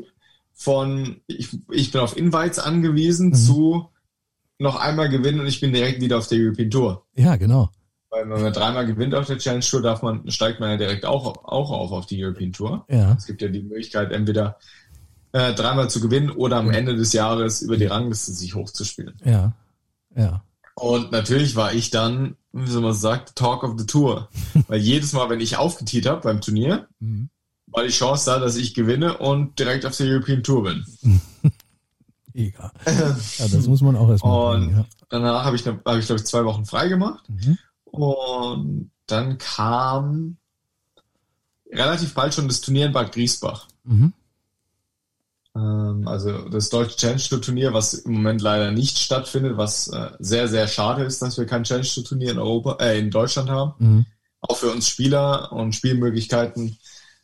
von ich, ich bin auf Invites angewiesen Mhm. zu noch einmal gewinnen und ich bin direkt wieder auf der European Tour. Ja, genau. Weil wenn man dreimal gewinnt auf der Challenge Tour, darf man, steigt man ja direkt auch, auch auf auf die European Tour. Ja. Es gibt ja die Möglichkeit, entweder äh, dreimal zu gewinnen oder am Ende des Jahres über die Rangliste sich hochzuspielen. Ja. Ja. Und natürlich war ich dann, wie soll man sagt, Talk of the Tour. Weil jedes Mal, wenn ich aufgetiert habe beim Turnier, Mhm. War die Chance da, dass ich gewinne und direkt auf der European Tour bin. Mega. Ja, das muss man auch erstmal Und bringen, ja. danach habe ich, hab ich glaube ich, zwei Wochen frei gemacht. Mhm. Und dann kam relativ bald schon das Turnier in Bad Griesbach. Mhm. Ähm, also das Deutsche Challenge Tour Turnier, was im Moment leider nicht stattfindet, was äh, sehr, sehr schade ist, dass wir kein Challenge Tour Turnier in Europa, äh, in Deutschland haben. Mhm. Auch für uns Spieler und Spielmöglichkeiten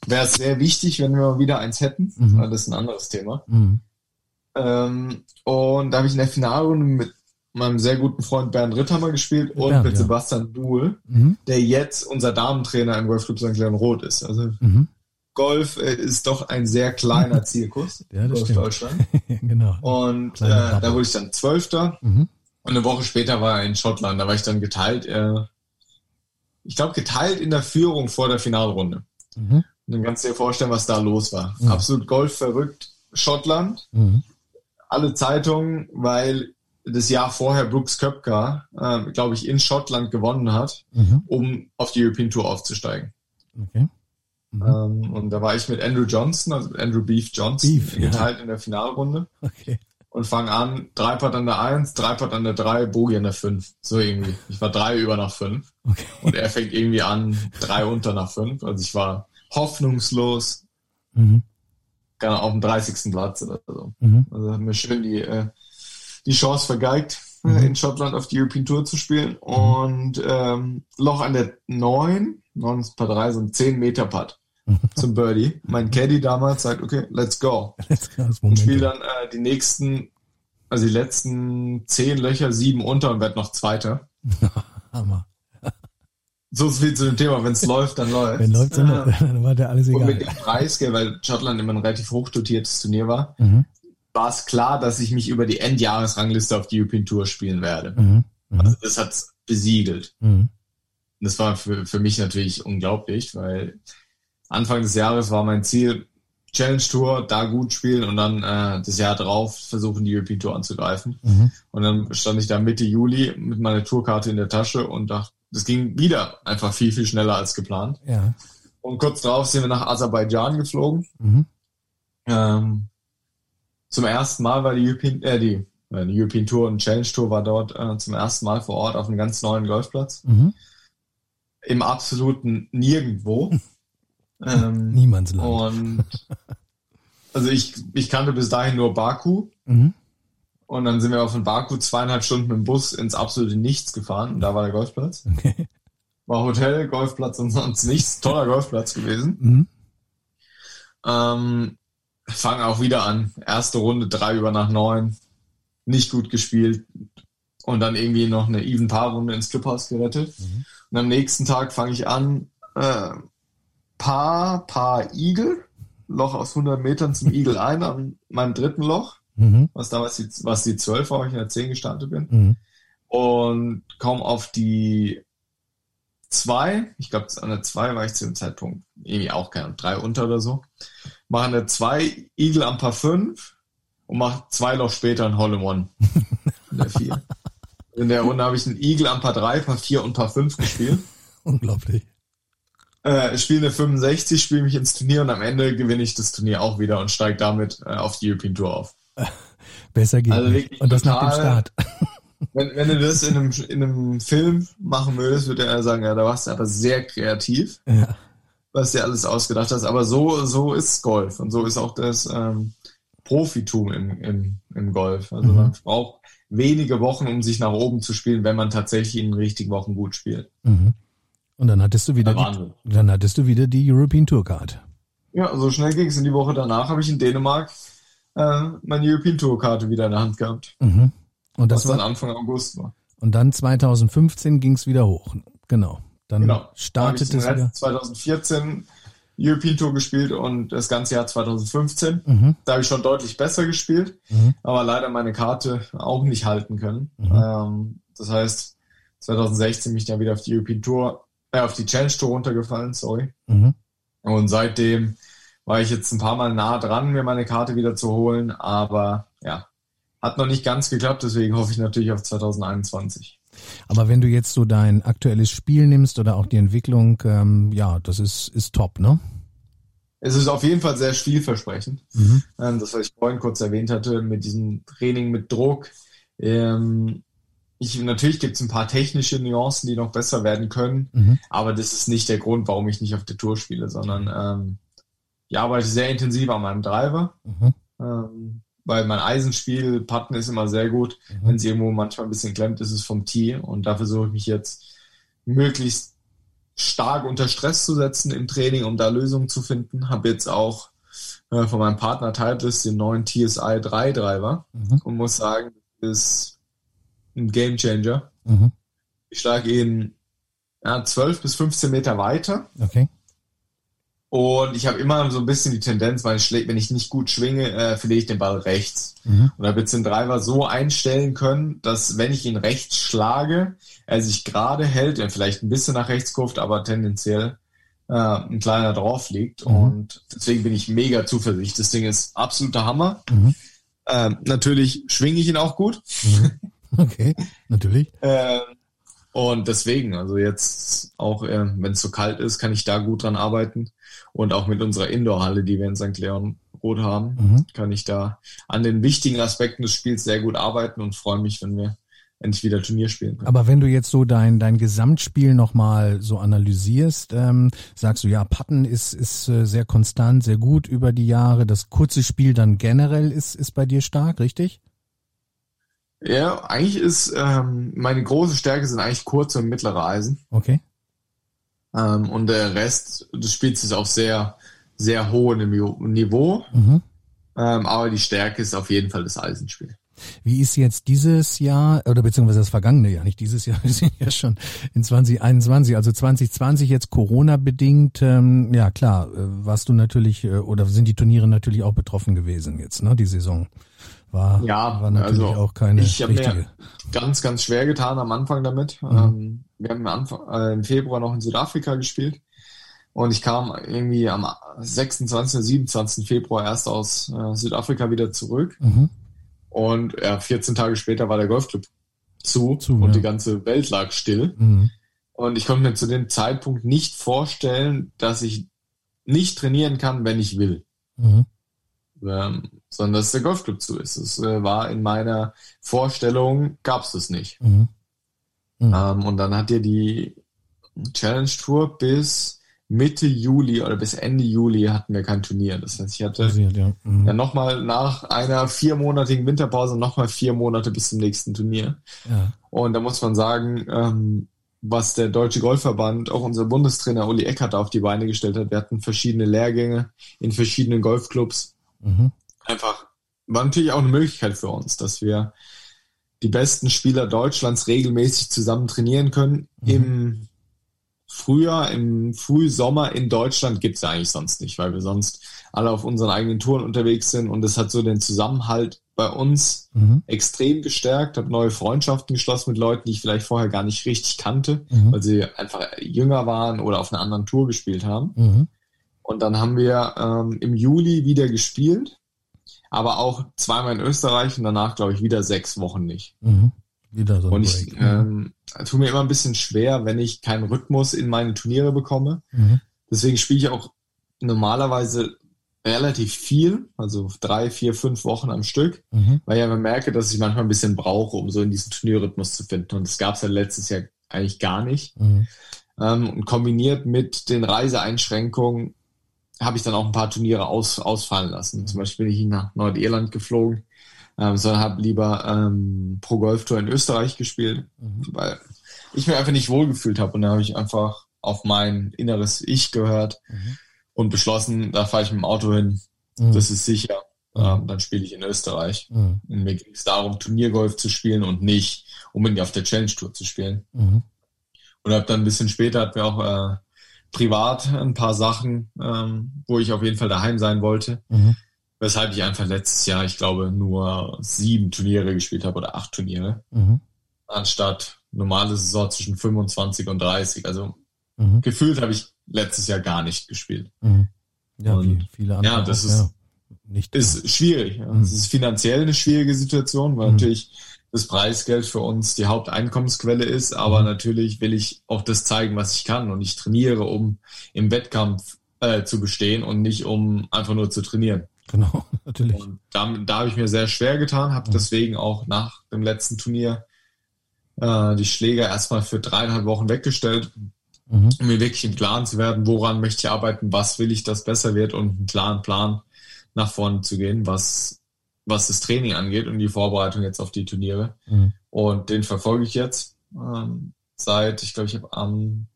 wäre es sehr wichtig, wenn wir mal wieder eins hätten. Mhm. Das ist ein anderes Thema. Mhm. Ähm, und da habe ich in der Finalrunde mit meinem sehr guten Freund Bernd Ritthammer gespielt und Bernd, mit ja. Sebastian Duhl, Mhm. der jetzt unser Damentrainer im Golfclub St. Leon Roth ist. Also Mhm. Golf äh, ist doch ein sehr kleiner Zirkus. Ja, das Golf stimmt. Deutschland. genau. Und äh, da wurde ich dann Zwölfter. Mhm. Und eine Woche später war er in Schottland. Da war ich dann geteilt, äh, ich glaube, geteilt in der Führung vor der Finalrunde. Mhm. Dann kannst du dir vorstellen, was da los war. Mhm. Absolut Golf verrückt. Schottland, Mhm. alle Zeitungen, weil das Jahr vorher Brooks Köpka, äh, glaube ich, in Schottland gewonnen hat, Mhm. um auf die European Tour aufzusteigen. Okay. Mhm. Ähm, und da war ich mit Andrew Johnson, also mit Andrew Beef Johnson, Beef, ja. geteilt in der Finalrunde. Okay. und fange an, Dreipad an der 1, Dreipad an der 3, Bogie an der 5. So irgendwie. Ich war drei über nach 5. Okay. Und er fängt irgendwie an, drei unter nach 5. Also ich war hoffnungslos. Mhm. auf dem 30. Platz oder so. Mhm. Also haben wir schön die, äh, die Chance vergeigt, äh, mhm. in Schottland auf die European Tour zu spielen. Mhm. Und ähm, Loch an der 9, 9 ist Paar 3, so ein 10 Meter Putt zum Birdie. Mein Caddy damals sagt, okay, let's go. Let's go und spiele dann äh, die nächsten, also die letzten 10 Löcher, 7 unter und werde noch Zweiter. Hammer. So viel zu dem Thema, wenn es läuft, dann läuft. Wenn läuft, dann, dann war der alles egal. Und mit dem Preis, weil Schottland immer ein relativ hochdotiertes Turnier war, mhm. war es klar, dass ich mich über die Endjahresrangliste auf die European Tour spielen werde. Mhm. Mhm. Also das hat besiegelt. Mhm. Das war für, für mich natürlich unglaublich, weil Anfang des Jahres war mein Ziel, Challenge Tour, da gut spielen und dann äh, das Jahr drauf versuchen, die European Tour anzugreifen. Mhm. Und dann stand ich da Mitte Juli mit meiner Tourkarte in der Tasche und dachte, das ging wieder einfach viel, viel schneller als geplant. Ja. Und kurz darauf sind wir nach Aserbaidschan geflogen. Mhm. Ähm, zum ersten Mal war die European, äh, die, äh, die European Tour und Challenge Tour war dort äh, zum ersten Mal vor Ort auf einem ganz neuen Golfplatz. Mhm. Im absoluten Nirgendwo. ähm, Niemandsland. Und also ich, ich kannte bis dahin nur Baku. Mhm. Und dann sind wir auf von Baku zweieinhalb Stunden mit dem Bus ins absolute Nichts gefahren. Und da war der Golfplatz. Okay. War Hotel, Golfplatz und sonst nichts. Toller Golfplatz gewesen. Mhm. Ähm, fangen auch wieder an. Erste Runde, drei über nach neun. Nicht gut gespielt. Und dann irgendwie noch eine Even-Paar-Runde ins Clubhaus gerettet. Mhm. Und am nächsten Tag fange ich an, äh, Paar, Paar Igel. Loch aus 100 Metern zum Igel ein an meinem dritten Loch mhm. was damals die, was die 12 war, ich in der 10 gestartet bin. Mhm. Und kaum auf die 2, ich glaube, an der 2 war ich zu dem Zeitpunkt irgendwie auch keine 3 unter oder so. Mache eine 2, Eagle am Paar 5 und mache zwei Loch später ein Hole in One. In der 4. in der Runde habe ich einen Eagle am Paar 3, Paar 4 und Paar 5 gespielt. Unglaublich. Äh, spiele eine 65, spiele mich ins Turnier und am Ende gewinne ich das Turnier auch wieder und steige damit äh, auf die European Tour auf. Besser geht also nicht. Und das nach dem Start. Wenn, wenn du das in einem, in einem Film machen würdest, würde er sagen, ja, da warst du aber sehr kreativ, ja. was dir alles ausgedacht hast. Aber so, so ist Golf und so ist auch das ähm, Profitum im, im, im Golf. Also mhm. man braucht wenige Wochen, um sich nach oben zu spielen, wenn man tatsächlich in richtigen Wochen gut spielt. Mhm. Und dann hattest du wieder die, dann hattest du wieder die European Tour Card. Ja, so schnell ging es. In die Woche danach habe ich in Dänemark äh, meine European Tour Karte wieder in der Hand gehabt. Mhm. Und das was war dann Anfang August war. Und dann 2015 ging es wieder hoch. Genau. Dann genau. startet es wieder. 2014 European Tour gespielt und das ganze Jahr 2015. Mhm. Da habe ich schon deutlich besser gespielt, mhm. aber leider meine Karte auch nicht halten können. Mhm. Ähm, das heißt, 2016 mich dann wieder auf die European Tour, äh, auf die Challenge Tour runtergefallen, sorry. Mhm. Und seitdem war ich jetzt ein paar Mal nah dran, mir meine Karte wieder zu holen, aber ja, hat noch nicht ganz geklappt, deswegen hoffe ich natürlich auf 2021. Aber wenn du jetzt so dein aktuelles Spiel nimmst oder auch die Entwicklung, ähm, ja, das ist, ist top, ne? Es ist auf jeden Fall sehr vielversprechend. Mhm. Ähm, das, was ich vorhin kurz erwähnt hatte, mit diesem Training mit Druck. Ähm, ich, natürlich gibt es ein paar technische Nuancen, die noch besser werden können, mhm. aber das ist nicht der Grund, warum ich nicht auf der Tour spiele, sondern ähm, ich arbeite sehr intensiv an meinem Driver, mhm. ähm, weil mein Eisenspiel, Patten ist immer sehr gut. Mhm. Wenn es irgendwo manchmal ein bisschen klemmt, ist es vom Tee und da versuche ich mich jetzt möglichst stark unter Stress zu setzen im Training, um da Lösungen zu finden. Habe jetzt auch äh, von meinem Partner Titleist den neuen TSI 3 Driver mhm. und muss sagen, ist ein Game Changer. Mhm. Ich schlage ihn ja, 12 bis 15 Meter weiter. Okay. Und ich habe immer so ein bisschen die Tendenz, weil ich, wenn ich nicht gut schwinge, äh, verliere ich den Ball rechts. Mhm. Und da wird den Driver so einstellen können, dass wenn ich ihn rechts schlage, er sich gerade hält, er vielleicht ein bisschen nach rechts kurft, aber tendenziell äh, ein kleiner drauf liegt. Mhm. Und deswegen bin ich mega zuversichtlich. Das Ding ist absoluter Hammer. Mhm. Äh, natürlich schwinge ich ihn auch gut. Mhm. Okay, natürlich. äh, und deswegen, also jetzt auch, äh, wenn es so kalt ist, kann ich da gut dran arbeiten. Und auch mit unserer Indoor-Halle, die wir in St. Leon Rot haben, mhm. kann ich da an den wichtigen Aspekten des Spiels sehr gut arbeiten und freue mich, wenn wir endlich wieder Turnier spielen können. Aber wenn du jetzt so dein, dein Gesamtspiel nochmal so analysierst, ähm, sagst du, ja, Patten ist, ist äh, sehr konstant, sehr gut über die Jahre. Das kurze Spiel dann generell ist, ist bei dir stark, richtig? Ja, eigentlich ist ähm, meine große Stärke sind eigentlich kurze und mittlere Eisen. Okay. Ähm, und der Rest des Spiels ist auf sehr, sehr hohem Niveau. Mhm. Ähm, aber die Stärke ist auf jeden Fall das Eisenspiel. Wie ist jetzt dieses Jahr oder beziehungsweise das vergangene Jahr, nicht dieses Jahr, wir sind ja schon in 2021, also 2020 jetzt Corona bedingt, ähm, ja klar, äh, warst du natürlich äh, oder sind die Turniere natürlich auch betroffen gewesen jetzt, ne, die Saison. War, ja, war natürlich also auch keine ich habe richtige. mir ganz, ganz schwer getan am Anfang damit. Mhm. Ähm, wir haben im, Anfang, äh, im Februar noch in Südafrika gespielt und ich kam irgendwie am 26. 27. Februar erst aus äh, Südafrika wieder zurück Mhm. und ja, 14 Tage später war der Golfclub zu, Zu, und ja. die ganze Welt lag still. Mhm. Und ich konnte mir zu dem Zeitpunkt nicht vorstellen, dass ich nicht trainieren kann, wenn ich will. Mhm. Ähm, sondern dass der Golfclub zu ist. Es äh, war in meiner Vorstellung, gab es das nicht. Mhm. Mhm. Ähm, und dann hat dir die Challenge Tour bis Mitte Juli oder bis Ende Juli hatten wir kein Turnier. Das heißt, ich hatte Passiert, ja. Mhm. ja nochmal nach einer viermonatigen Winterpause nochmal vier Monate bis zum nächsten Turnier. ja. Und da muss man sagen, ähm, was der Deutsche Golfverband, auch unser Bundestrainer Uli Eckert auf die Beine gestellt hat. Wir hatten verschiedene Lehrgänge in verschiedenen Golfclubs. Mhm. Einfach war natürlich auch eine Möglichkeit für uns, dass wir die besten Spieler Deutschlands regelmäßig zusammen trainieren können. Mhm. Im Frühjahr, im Frühsommer in Deutschland gibt's ja eigentlich sonst nicht, weil wir sonst alle auf unseren eigenen Touren unterwegs sind und das hat so den Zusammenhalt bei uns Mhm. extrem gestärkt, habe neue Freundschaften geschlossen mit Leuten, die ich vielleicht vorher gar nicht richtig kannte, Mhm. weil sie einfach jünger waren oder auf einer anderen Tour gespielt haben. Und dann haben wir ähm, im Juli wieder gespielt, aber auch zweimal in Österreich und danach, glaube ich, wieder sechs Wochen nicht. Mhm. Wieder so ein Und ich ähm, tue mir immer ein bisschen schwer, wenn ich keinen Rhythmus in meine Turniere bekomme. mhm. Deswegen spiele ich auch normalerweise relativ viel, also drei, vier, fünf Wochen am Stück, Mhm. weil ich aber merke, dass ich manchmal ein bisschen brauche, um so in diesen Turnierrhythmus zu finden. Und das gab es ja letztes Jahr eigentlich gar nicht. Mhm. Ähm, und kombiniert mit den Reiseeinschränkungen habe ich dann auch ein paar Turniere aus, ausfallen lassen. Zum Beispiel bin ich nach Nordirland geflogen, ähm, sondern habe lieber ähm, Pro Golf Tour in Österreich gespielt, Mhm. weil ich mir einfach nicht wohlgefühlt habe. Und da habe ich einfach auf mein inneres Ich gehört Mhm. und beschlossen, da fahre ich mit dem Auto hin. Mhm. Das ist sicher. Mhm. Ähm, dann spiele ich in Österreich. Mhm. Und mir ging es darum, Turniergolf zu spielen und nicht unbedingt auf der Challenge Tour zu spielen. Mhm. Und hab dann ein bisschen später hatten wir auch äh, privat ein paar Sachen, ähm, wo ich auf jeden Fall daheim sein wollte. Mhm. Weshalb ich einfach letztes Jahr, ich glaube, nur sieben Turniere gespielt habe oder acht Turniere, Mhm. anstatt normale Saison zwischen 25 und 30. Also Mhm. gefühlt habe ich letztes Jahr gar nicht gespielt. Mhm. Ja, Und viele andere. ja, das auch, ist- ja. nicht. Ist schwierig. Ja. Mhm. Es ist finanziell eine schwierige Situation, weil Mhm. natürlich das Preisgeld für uns die Haupteinkommensquelle ist, aber Mhm. natürlich will ich auch das zeigen, was ich kann und ich trainiere, um im Wettkampf äh, zu bestehen und nicht um einfach nur zu trainieren. Genau, natürlich. Und da, da habe ich mir sehr schwer getan, habe Mhm. deswegen auch nach dem letzten Turnier äh, die Schläger erstmal für dreieinhalb Wochen weggestellt, Mhm. um mir wirklich im Klaren zu werden, woran möchte ich arbeiten, was will ich, dass besser wird und einen klaren Plan nach vorne zu gehen, was, was das Training angeht und die Vorbereitung jetzt auf die Turniere. Mhm. Und den verfolge ich jetzt ähm, seit, ich glaube, ich habe am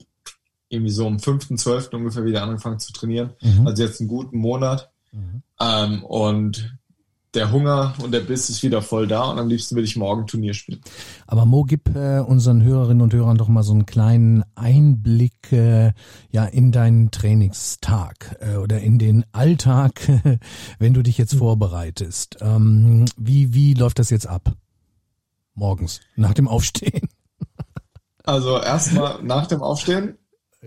irgendwie so am 5.12. ungefähr wieder angefangen zu trainieren. Mhm. Also jetzt einen guten Monat. Mhm. Ähm, und der Hunger und der Biss ist wieder voll da und am liebsten will ich morgen Turnier spielen. Aber Mo, gib äh, unseren Hörerinnen und Hörern doch mal so einen kleinen Einblick äh, ja in deinen Trainingstag äh, oder in den Alltag, wenn du dich jetzt vorbereitest. Ähm, wie wie läuft das jetzt ab? Morgens nach dem Aufstehen. Also erstmal nach dem Aufstehen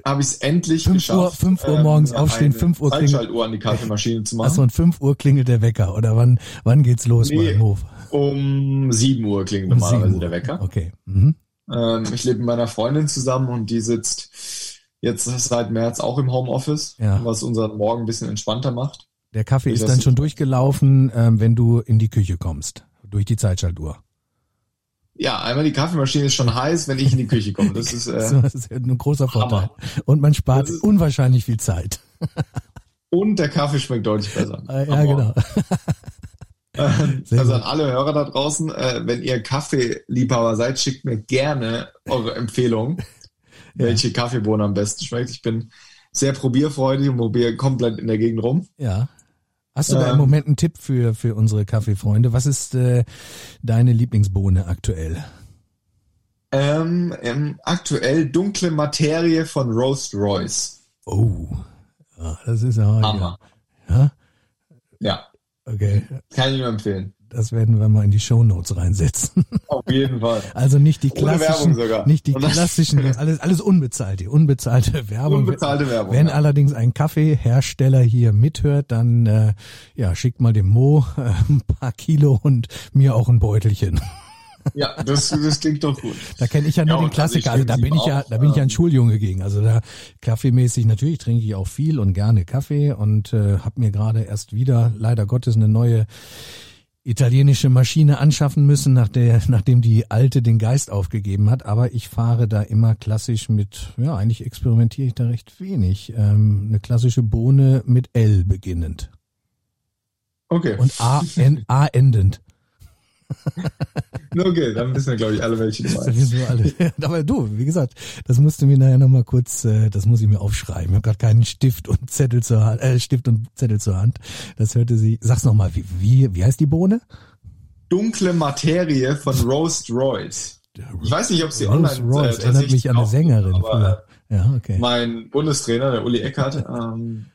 habe ich es endlich Fünf geschafft. Uhr- fünf Uhr morgens mir aufstehen, eine fünf Uhr klingelt- Zeitschaltuhr an die Kaffeemaschine zu machen. Achso, um 5 Uhr klingelt der Wecker oder wann wann geht's los Nee. beim Hof? Um 7 Uhr klingelt Um normalerweise 7 Uhr. der Wecker. Okay. Mhm. Ähm, ich lebe mit meiner Freundin zusammen und die sitzt jetzt seit März auch im Homeoffice, Ja. was unseren Morgen ein bisschen entspannter macht. Der Kaffee ist dann schon durchgelaufen, ähm, wenn du in die Küche kommst durch die Zeitschaltuhr. Ja, einmal die Kaffeemaschine ist schon heiß, wenn ich in die Küche komme. Das ist, äh, das ist ein großer Vorteil. Und man spart unwahrscheinlich viel Zeit. Und der Kaffee schmeckt deutlich besser. Äh, ja, genau. also an alle Hörer da draußen, äh, wenn ihr Kaffeeliebhaber seid, schickt mir gerne eure Empfehlung, ja. welche Kaffeebohne am besten schmeckt. Ich bin sehr probierfreudig und probiere komplett in der Gegend rum. Ja. Hast du da im. Moment einen Tipp für, für unsere Kaffeefreunde? Was ist äh, deine Lieblingsbohne aktuell? Ähm, ähm, aktuell dunkle Materie von Roast Royce. Oh, ja, das ist ja. Hammer. Ja? Ja. Okay. Kann ich nur empfehlen. Das werden wir mal in die Show Notes reinsetzen. Auf jeden Fall. Also nicht die klassischen, nicht die klassischen, alles, alles unbezahlt, die unbezahlte Werbung. Unbezahlte Werbung. Wenn ja. allerdings ein Kaffeehersteller hier mithört, dann äh, ja, schickt mal dem Mo äh, ein paar Kilo und mir auch ein Beutelchen. Ja, das, das klingt doch gut. Da kenne ich ja nur ja, den Klassiker. Also, also da bin ich ja, da bin ich ja ein ähm, Schuljunge gegen. Also da kaffeemäßig natürlich trinke ich auch viel und gerne Kaffee und äh, habe mir gerade erst wieder leider Gottes eine neue italienische Maschine anschaffen müssen, nach der, nachdem die alte den Geist aufgegeben hat. Aber ich fahre da immer klassisch mit, ja, eigentlich experimentiere ich da recht wenig. Ähm, eine klassische Bohne mit L beginnend. Okay. Und A, N, A endend. okay, dann wissen wir, glaube ich, alle, welche du meinst. alle. Aber du, wie gesagt, das musst du mir nachher nochmal kurz, äh, das muss ich mir aufschreiben. Ich habe gerade keinen Stift und Zettel zur Hand, äh, Stift und Zettel zur Hand. Das hörte sie. Sag's nochmal, wie, wie, wie heißt die Bohne? Dunkle Materie von Roast Royce. Ich weiß nicht, ob sie Roast online Royce äh, erinnert mich an eine Sängerin früher. Ja, okay. Mein Bundestrainer, der Uli Eckert, ähm,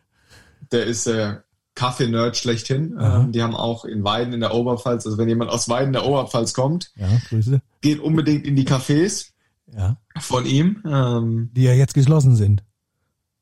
der ist äh, Kaffee-Nerd schlechthin. Ähm, die haben auch in Weiden in der Oberpfalz, also wenn jemand aus Weiden der Oberpfalz kommt, ja, Grüße. geht unbedingt in die Cafés ja. von ihm. Ähm, die ja jetzt geschlossen sind.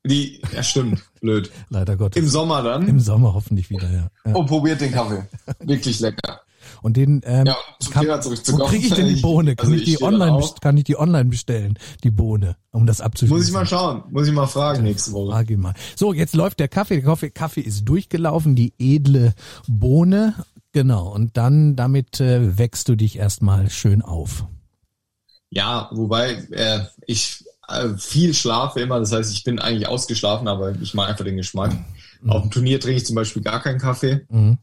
Die, ja stimmt, blöd. Leider Gottes. Im Sommer dann. Im Sommer hoffentlich wieder, ja. ja. Und probiert den Kaffee. Wirklich lecker. Und den ähm, ja, kann, wo kriege ich denn die Bohne? Kann also ich, die online kann ich die online bestellen, die Bohne, um das abzuschließen? Muss ich mal schauen, muss ich mal fragen nächste Woche. Frage mal. So, jetzt läuft der Kaffee, der Kaffee, Kaffee ist durchgelaufen, die edle Bohne, genau, und dann damit äh, wächst du dich erstmal schön auf. Ja, wobei äh, ich äh, viel schlafe immer, das heißt, ich bin eigentlich ausgeschlafen, aber ich mag einfach den Geschmack. Mhm. Auf dem Turnier trinke ich zum Beispiel gar keinen Kaffee. Mhm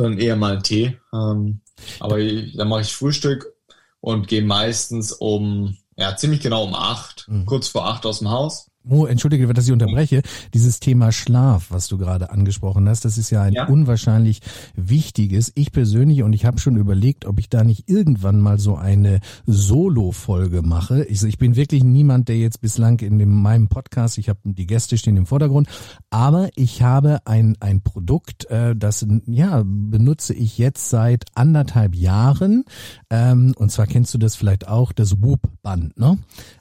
sondern eher mal einen Tee. Ähm, aber dann mache ich Frühstück und gehe meistens um, ja, ziemlich genau um acht, mhm. kurz vor acht aus dem Haus. Mo, entschuldige, dass ich unterbreche. Dieses Thema Schlaf, was du gerade angesprochen hast, das ist ja ein ja. unwahrscheinlich wichtiges. Ich persönlich, und ich habe schon überlegt, ob ich da nicht irgendwann mal so eine Solo-Folge mache. Ich, ich, bin wirklich niemand, der jetzt bislang in dem, meinem Podcast, ich habe die Gäste stehen im Vordergrund, aber ich habe ein, ein Produkt, äh, das ja benutze ich jetzt seit anderthalb Jahren. Ähm, und zwar kennst du das vielleicht auch, das Whoop-Band, ne?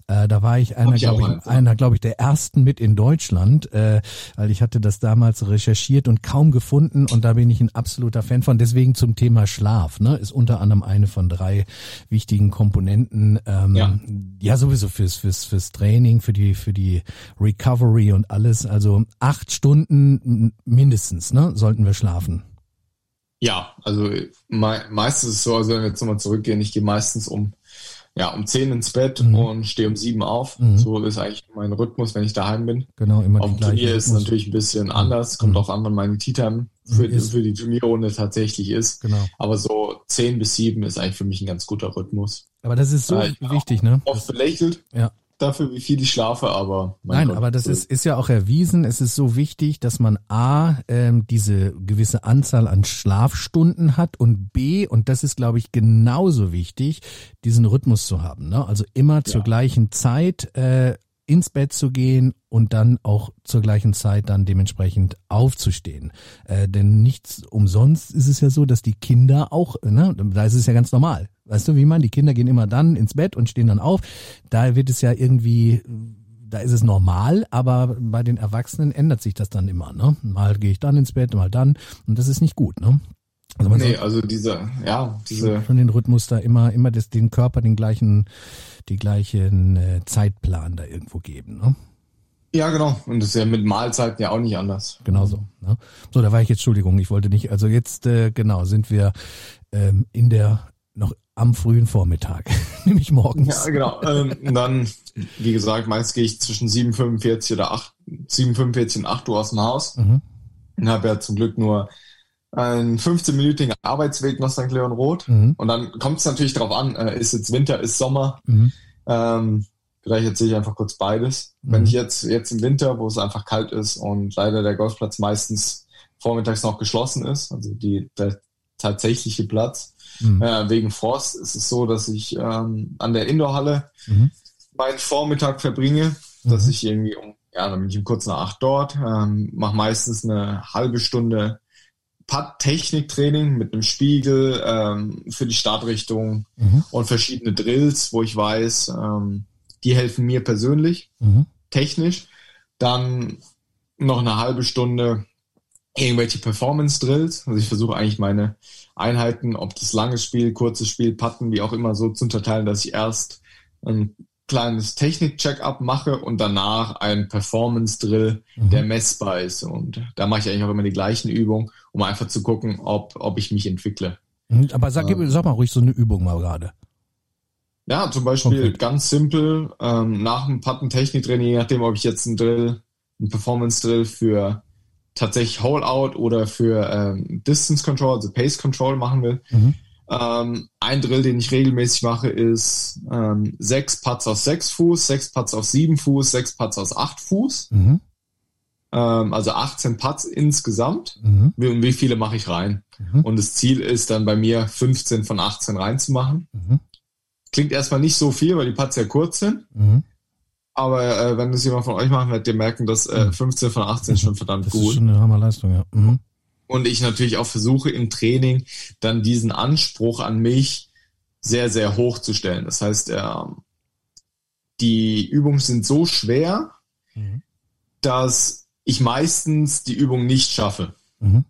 Äh, da war ich einer, glaube ich, einer, glaube ich, der ersten mit in Deutschland, äh, weil ich hatte das damals recherchiert und kaum gefunden und da bin ich ein absoluter Fan von. Deswegen zum Thema Schlaf, ne, ist unter anderem eine von drei wichtigen Komponenten. Ähm, ja. ja, sowieso fürs fürs fürs Training, für die für die Recovery und alles. Also acht Stunden mindestens, ne, sollten wir schlafen. Ja, also me meistens ist es so, also wenn wir jetzt nochmal zurückgehen, ich gehe meistens um ja, um zehn ins Bett mhm. und stehe um sieben auf. Mhm. So ist eigentlich mein Rhythmus, wenn ich daheim bin. Genau, immer Auf dem Turnier ist es natürlich ein bisschen mhm. anders. Kommt mhm. auch an, wann meine Tea Time für, für die Turnierrunde tatsächlich ist. Genau. Aber so zehn bis sieben ist eigentlich für mich ein ganz guter Rhythmus. Aber das ist so äh, wichtig, ne? Oft belächelt. Ja dafür, wie viel ich schlafe, aber nein, Gott, aber das ist ist ja auch erwiesen. Es ist so wichtig, dass man a ähm, diese gewisse Anzahl an Schlafstunden hat und b und das ist, glaube ich, genauso wichtig, diesen Rhythmus zu haben. Ne? Also immer zur gleichen Zeit äh, ins Bett zu gehen und dann auch zur gleichen Zeit dann dementsprechend aufzustehen. Äh, denn nichts umsonst ist es ja so, dass die Kinder auch, ne, da ist es ja ganz normal. Weißt du, wie man, die Kinder gehen immer dann ins Bett und stehen dann auf. Da wird es ja irgendwie, da ist es normal, aber bei den Erwachsenen ändert sich das dann immer. Ne? Mal gehe ich dann ins Bett, mal dann. Und das ist nicht gut. Ne? Also nee, also diese, ja, diese. Schon den Rhythmus da immer, immer das, den Körper den gleichen, die gleichen äh, Zeitplan da irgendwo geben, ne? Ja, genau. Und das ist ja mit Mahlzeiten ja auch nicht anders. Genau so. Ne? So, da war ich jetzt, Entschuldigung, ich wollte nicht, also jetzt, äh, genau, sind wir ähm, in der noch am frühen Vormittag, nämlich morgens. Ja, genau. Ähm, und dann, wie gesagt, meist gehe ich zwischen 7.45 oder 8, 7.45 und 8 Uhr aus dem Haus. Mhm. Und habe ja zum Glück nur einen 15-minütigen Arbeitsweg nach St. Leon Roth. Mhm. Und dann kommt es natürlich darauf an, äh, ist jetzt Winter, ist Sommer. Mhm. Ähm, vielleicht erzähle ich einfach kurz beides. Mhm. Wenn ich jetzt, jetzt im Winter, wo es einfach kalt ist und leider der Golfplatz meistens vormittags noch geschlossen ist, also die, der tatsächliche Platz, Mhm. äh, wegen Frost, ist es so, dass ich ähm, an der Indoorhalle Mhm. meinen Vormittag verbringe, dass Mhm. ich irgendwie um, ja, dann bin ich um kurz nach acht dort, ähm, mache meistens eine halbe Stunde Putt-Technik-Training mit einem Spiegel ähm, für die Startrichtung Mhm. und verschiedene Drills, wo ich weiß, ähm, die helfen mir persönlich, Mhm. technisch. Dann noch eine halbe Stunde irgendwelche Performance-Drills. Also ich versuche eigentlich meine Einheiten, ob das langes Spiel, kurzes Spiel, Putten, wie auch immer, so zu unterteilen, dass ich erst ein kleines Technik-Check-up mache und danach ein Performance-Drill, Mhm. der messbar ist. Und da mache ich eigentlich auch immer die gleichen Übungen, um einfach zu gucken, ob, ob ich mich entwickle. Mhm. Aber sag, gib- sag mal ruhig so eine Übung mal gerade. Ja, zum Beispiel Konkret. ganz simpel, ähm, nach dem Putten-Technik-Training, je nachdem, ob ich jetzt einen Drill, einen Performance-Drill für tatsächlich Hole-Out oder für ähm, Distance Control, also Pace Control machen will. Mhm. Ähm, ein Drill, den ich regelmäßig mache, ist ähm, sechs Putts aus sechs Fuß, sechs Putts aus sieben Fuß, sechs Putts aus acht Fuß. Mhm. Ähm, also 18 Putts insgesamt. Mhm. Wie, und wie viele mache ich rein? Mhm. Und das Ziel ist dann bei mir 15 von 18 reinzumachen. Mhm. Klingt erstmal nicht so viel, weil die Putts ja kurz sind. Mhm. Aber äh, wenn das jemand von euch macht, werdet ihr merken, dass äh, 15 von 18 ist schon verdammt Das ist gut. schon eine Hammerleistung, ja. Mhm. Und ich natürlich auch versuche im Training dann diesen Anspruch an mich sehr, sehr hoch zu stellen. Das heißt, ähm, die Übungen sind so schwer, Mhm. dass ich meistens die Übung nicht schaffe. Mhm.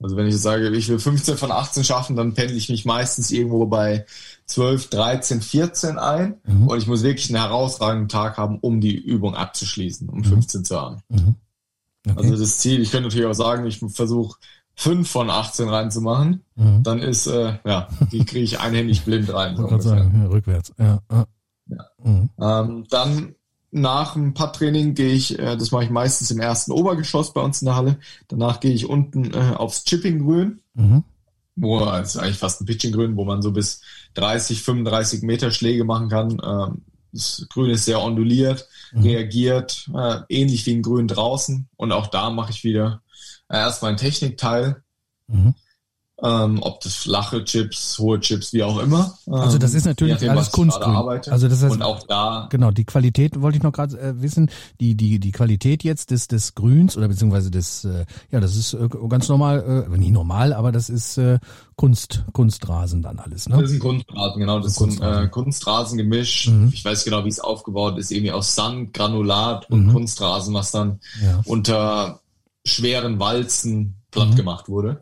Also wenn ich sage, ich will 15 von 18 schaffen, dann pendle ich mich meistens irgendwo bei 12, 13, 14 ein. Mhm. Und ich muss wirklich einen herausragenden Tag haben, um die Übung abzuschließen, um 15 zu haben. Mhm. Okay. Also das Ziel, ich könnte natürlich auch sagen, ich versuche 5 von 18 reinzumachen. mhm. Dann ist, äh, ja, die kriege ich einhändig blind rein. So sagen, ja, rückwärts. Ja. ja. Mhm. Ähm, dann nach dem Putt-Training gehe ich, äh, das mache ich meistens im ersten Obergeschoss bei uns in der Halle. Danach gehe ich unten äh, aufs Chipping-Grün. Wo ist eigentlich fast ein Pitching-Grün, wo man so bis 30, 35 Meter Schläge machen kann. Ähm, das Grün ist sehr onduliert, Mhm. reagiert äh, ähnlich wie ein Grün draußen. Und auch da mache ich wieder äh, erstmal einen Technikteil, Mhm. Ähm, ob das flache Chips, hohe Chips, wie auch immer. Also das Ähm, ist natürlich nachdem, alles Kunstgrün. Also das heißt, und auch da Genau, die Qualität wollte ich noch gerade äh, wissen. Die die die Qualität jetzt des des Grüns oder beziehungsweise des äh, ja das ist äh, ganz normal, äh, nicht normal, aber das ist äh, Kunst Kunstrasen dann alles, Das ne? ist ein Kunstrasen, genau. Das ist ein Kunstrasen. äh, Kunstrasengemisch. Mhm. Ich weiß genau, wie es aufgebaut ist. Irgendwie aus Sand, Granulat und Mhm. Kunstrasen, was dann Ja. unter schweren Walzen platt Mhm. gemacht wurde.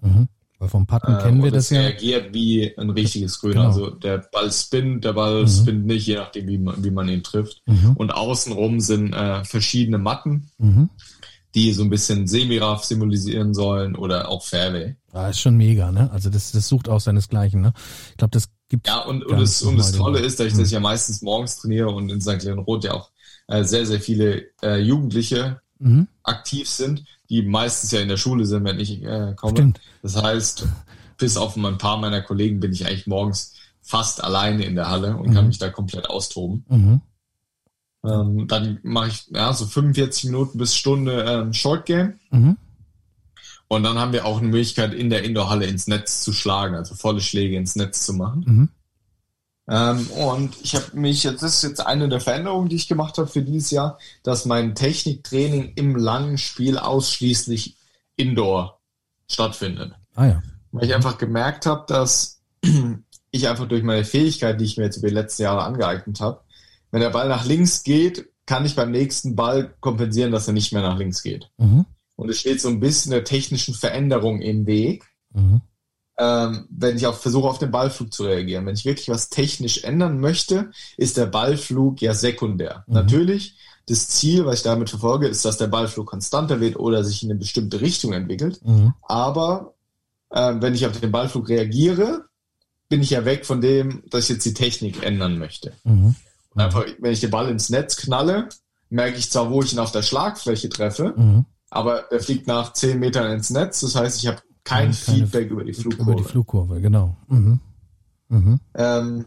Mhm. Weil vom Patten Äh, kennen wir das ja. reagiert wie ein richtiges Grün. Genau. Also der Ball spinnt, der Ball Mhm. spinnt nicht, je nachdem, wie man, wie man ihn trifft. Mhm. Und außenrum sind äh, verschiedene Matten, Mhm. die so ein bisschen Semiraff symbolisieren sollen oder auch Fairway. Ah, ist schon mega, ne? Also das das sucht auch seinesgleichen, ne? Ich glaube, das gibt Ja, und, und, das, und das Tolle ist, dass ich Mhm. das ja meistens morgens trainiere und in St. Leon Roth ja auch äh, sehr, sehr viele äh, Jugendliche mhm. aktiv sind, die meistens ja in der Schule sind, wenn ich äh, komme. Stimmt. Das heißt, bis auf ein paar meiner Kollegen bin ich eigentlich morgens fast alleine in der Halle und kann Mhm. mich da komplett austoben. Mhm. Ähm, dann mache ich ja so 45 Minuten bis Stunde ähm, Short Game Mhm. und dann haben wir auch eine Möglichkeit in der Indoor-Halle ins Netz zu schlagen, also volle Schläge ins Netz zu machen. Ähm, und ich habe mich jetzt, ist jetzt eine der Veränderungen, die ich gemacht habe für dieses Jahr, dass mein Techniktraining im langen Spiel ausschließlich Indoor stattfindet. Ah ja. Weil ich einfach gemerkt habe, dass ich einfach durch meine Fähigkeit, die ich mir jetzt über die letzten Jahre angeeignet habe, wenn der Ball nach links geht, kann ich beim nächsten Ball kompensieren, dass er nicht mehr nach links geht. Mhm. Und es steht so ein bisschen der technischen Veränderung im Weg, Mhm. Ähm, wenn ich auch versuche, auf den Ballflug zu reagieren. Wenn ich wirklich was technisch ändern möchte, ist der Ballflug ja sekundär. Mhm. Natürlich, das Ziel, was ich damit verfolge, ist, dass der Ballflug konstanter wird oder sich in eine bestimmte Richtung entwickelt. Mhm. Aber ähm, wenn ich auf den Ballflug reagiere, bin ich ja weg von dem, dass ich jetzt die Technik ändern möchte. Mhm. Und einfach, wenn ich den Ball ins Netz knalle, merke ich zwar, wo ich ihn auf der Schlagfläche treffe, Mhm. aber der fliegt nach 10 Metern ins Netz. Das heißt, ich habe kein Keine- Feedback über die Flugkurve. Über die Flugkurve, genau. Mhm. Mhm. ähm,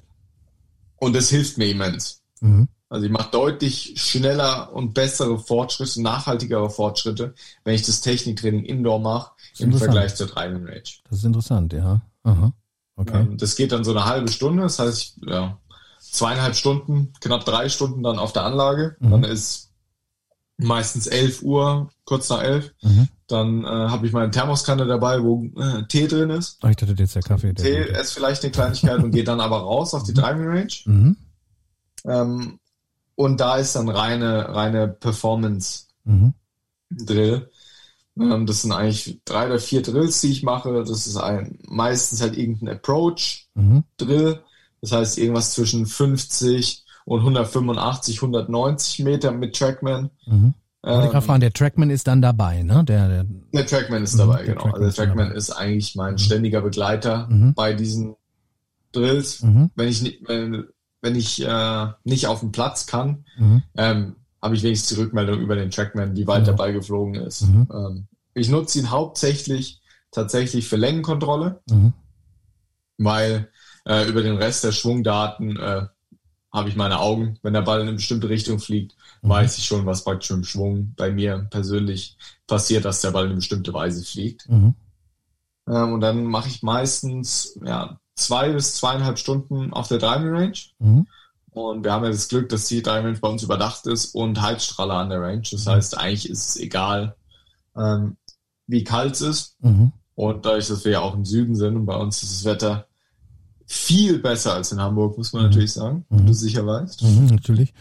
und das hilft mir immens. Mhm. Also ich mache deutlich schneller und bessere Fortschritte, nachhaltigere Fortschritte, wenn ich das Techniktraining indoor mache, im. Vergleich zur Driving Range. Das ist interessant, ja. Aha. Okay. Ähm, das geht dann so eine halbe Stunde, das heißt, ja, zweieinhalb Stunden, knapp drei Stunden dann auf der Anlage. Mhm. Dann ist meistens 11 Uhr, kurz nach 11. Mhm. Dann äh, habe ich meine Thermoskanne dabei, wo äh, Tee drin ist. Oh, ich dachte jetzt der Kaffee. Der Tee ist vielleicht eine Kleinigkeit und gehe dann aber raus auf die Driving Range. Mhm. Ähm, und da ist dann reine, reine Performance Mhm. Drill. Ähm, das sind eigentlich drei oder vier Drills, die ich mache. Das ist ein, meistens halt irgendein Approach Mhm. Drill. Das heißt irgendwas zwischen 50 und 185, 190 Meter mit Trackman. Mhm. Ich Ähm, fragen, der Trackman ist dann dabei, ne? Der, der der Trackman ist Mhm, dabei, der genau. Trackman also ist der Trackman dabei. ist eigentlich mein ständiger Begleiter Mhm. bei diesen Drills. mhm. Wenn ich nicht, wenn, wenn ich äh, nicht auf dem Platz kann, Mhm. ähm, habe ich wenigstens die Rückmeldung über den Trackman, wie weit der Ball geflogen ist. Mhm. Ähm, ich nutze ihn hauptsächlich tatsächlich für Längenkontrolle, Mhm. weil äh, über den Rest der Schwungdaten äh, habe ich meine Augen. Wenn der Ball in eine bestimmte Richtung fliegt, Mhm. weiß ich schon, was praktisch im Schwung bei mir persönlich passiert, dass der Ball in eine bestimmte Weise fliegt. Mhm. Ähm, und dann mache ich meistens ja, zwei bis zweieinhalb Stunden auf der Driving Range. Mhm. Und wir haben ja das Glück, dass die Driving Range bei uns überdacht ist und Heizstrahler an der Range. Das heißt, eigentlich ist es egal, ähm, wie kalt es ist. Mhm. Und dadurch, dass wir ja auch im Süden sind und bei uns ist das Wetter viel besser als in Hamburg, muss man Mhm. natürlich sagen, Mhm. du sicher weißt. Mhm. Natürlich.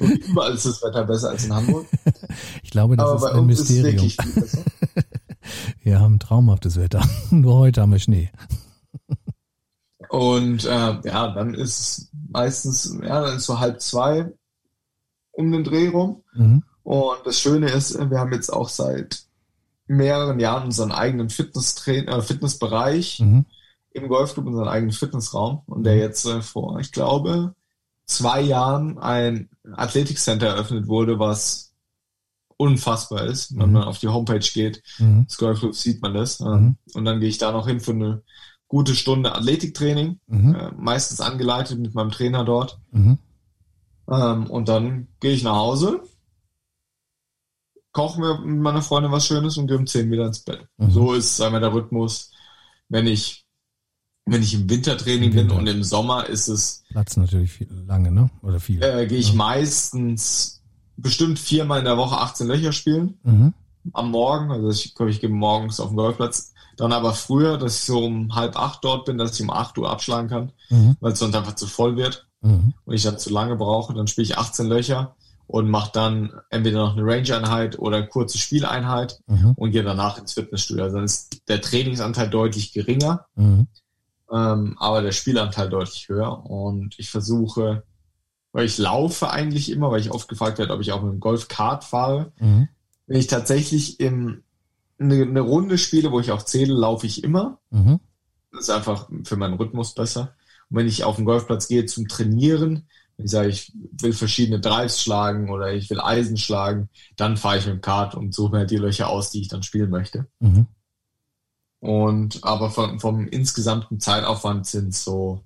Und überall ist das Wetter besser als in Hamburg. Ich glaube, das Aber ist bei ein uns ist Mysterium. wirklich viel besser. Wir haben traumhaftes Wetter. Nur heute haben wir Schnee. Und äh, ja, dann ist es meistens, ja, dann ist so halb zwei um den Dreh rum. Mhm. Und das Schöne ist, wir haben jetzt auch seit mehreren Jahren unseren eigenen Fitnesstrain äh, Fitnessbereich Mhm. Im Golfclub, unseren eigenen Fitnessraum. Und der jetzt äh, vor, ich glaube, zwei Jahren ein Athletikcenter eröffnet wurde, was unfassbar ist. Wenn Mhm. man auf die Homepage geht, Mhm. des Golfclubs sieht man das. Mhm. Ähm, Und dann gehe ich da noch hin für eine gute Stunde Athletiktraining, Mhm. äh, meistens angeleitet mit meinem Trainer dort. Mhm. Ähm, und dann gehe ich nach Hause, koche mir mit meiner Freundin was Schönes und gehe um 10 wieder ins Bett. Mhm. So ist einmal der Rhythmus. Wenn ich, wenn ich im Wintertraining Im Winter. bin und im Sommer ist es, Platz natürlich viel, lange, ne? Oder viel. äh, gehe ich Ja. meistens bestimmt viermal in der Woche 18 Löcher spielen. Mhm. Am Morgen, also ich ich gehe morgens auf den Golfplatz. Dann aber früher, dass ich so um halb acht dort bin, dass ich um acht Uhr abschlagen kann, Mhm. weil es sonst einfach zu voll wird. Mhm. und ich dann zu lange brauche, dann spiele ich 18 Löcher und mache dann entweder noch eine Range-Einheit oder eine kurze Spieleinheit Mhm. und gehe danach ins Fitnessstudio. Also dann ist der Trainingsanteil deutlich geringer, Mhm. Ähm, aber der Spielanteil deutlich höher. Und ich versuche, weil ich laufe eigentlich immer, weil ich oft gefragt werde, ob ich auch mit dem Golf-Kart fahre. Mhm. Wenn ich tatsächlich im, eine, eine Runde spiele, wo ich auch zähle, laufe ich immer. Mhm. Das ist einfach für meinen Rhythmus besser. Und wenn ich auf den Golfplatz gehe zum Trainieren, wenn ich sage, ich will verschiedene Drives schlagen oder ich will Eisen schlagen, dann fahre ich mit dem Kart und suche mir die Löcher aus, die ich dann spielen möchte. Mhm. Und aber vom, vom insgesamten Zeitaufwand sind so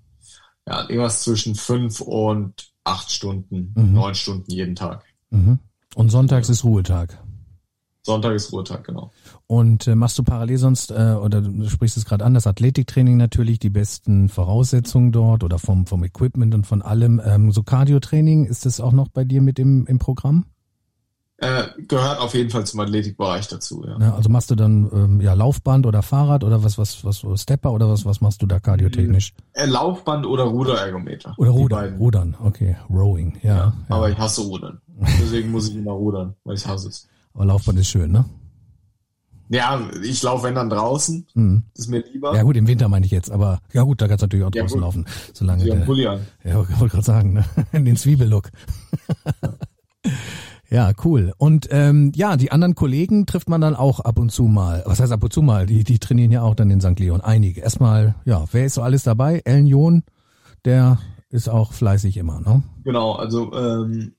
ja, irgendwas zwischen fünf und acht Stunden, Mhm. neun Stunden jeden Tag. Mhm. Und sonntags ist Ruhetag. Sonntag ist Ruhetag, genau. Und äh, machst du parallel sonst, äh, oder du sprichst es gerade an, das Athletiktraining natürlich, die besten Voraussetzungen dort oder vom, vom Equipment und von allem. Ähm, so Cardio-Training, ist das auch noch bei dir mit im, im Programm? Äh, gehört auf jeden Fall zum Athletikbereich dazu, ja. Ja, also machst du dann ähm, ja Laufband oder Fahrrad oder was, was, was, Stepper oder was, was machst du da cardiotechnisch? Äh, Laufband oder Ruderergometer. Oder Die Rudern, okay, Rowing, ja. ja. Aber ich hasse Rudern. Deswegen muss ich immer rudern, weil ich hasse es. Aber Laufband ist schön, ne? Ja, ich laufe wenn dann draußen. Mhm. Das ist mir lieber. Ja gut, im Winter meine ich jetzt, aber ja gut, da kannst du natürlich auch Ja, draußen gut. laufen, solange einen der, Pulli an. Ja, wollte gerade sagen, ne? den Zwiebellook. Ja, cool. Und ähm, ja, die anderen Kollegen trifft man dann auch ab und zu mal. Was heißt ab und zu mal? Die, die trainieren ja auch dann in St. Leon. Einige. Erstmal, ja, wer ist so alles dabei? Ellen John, der ist auch fleißig immer, ne? Genau, also ähm,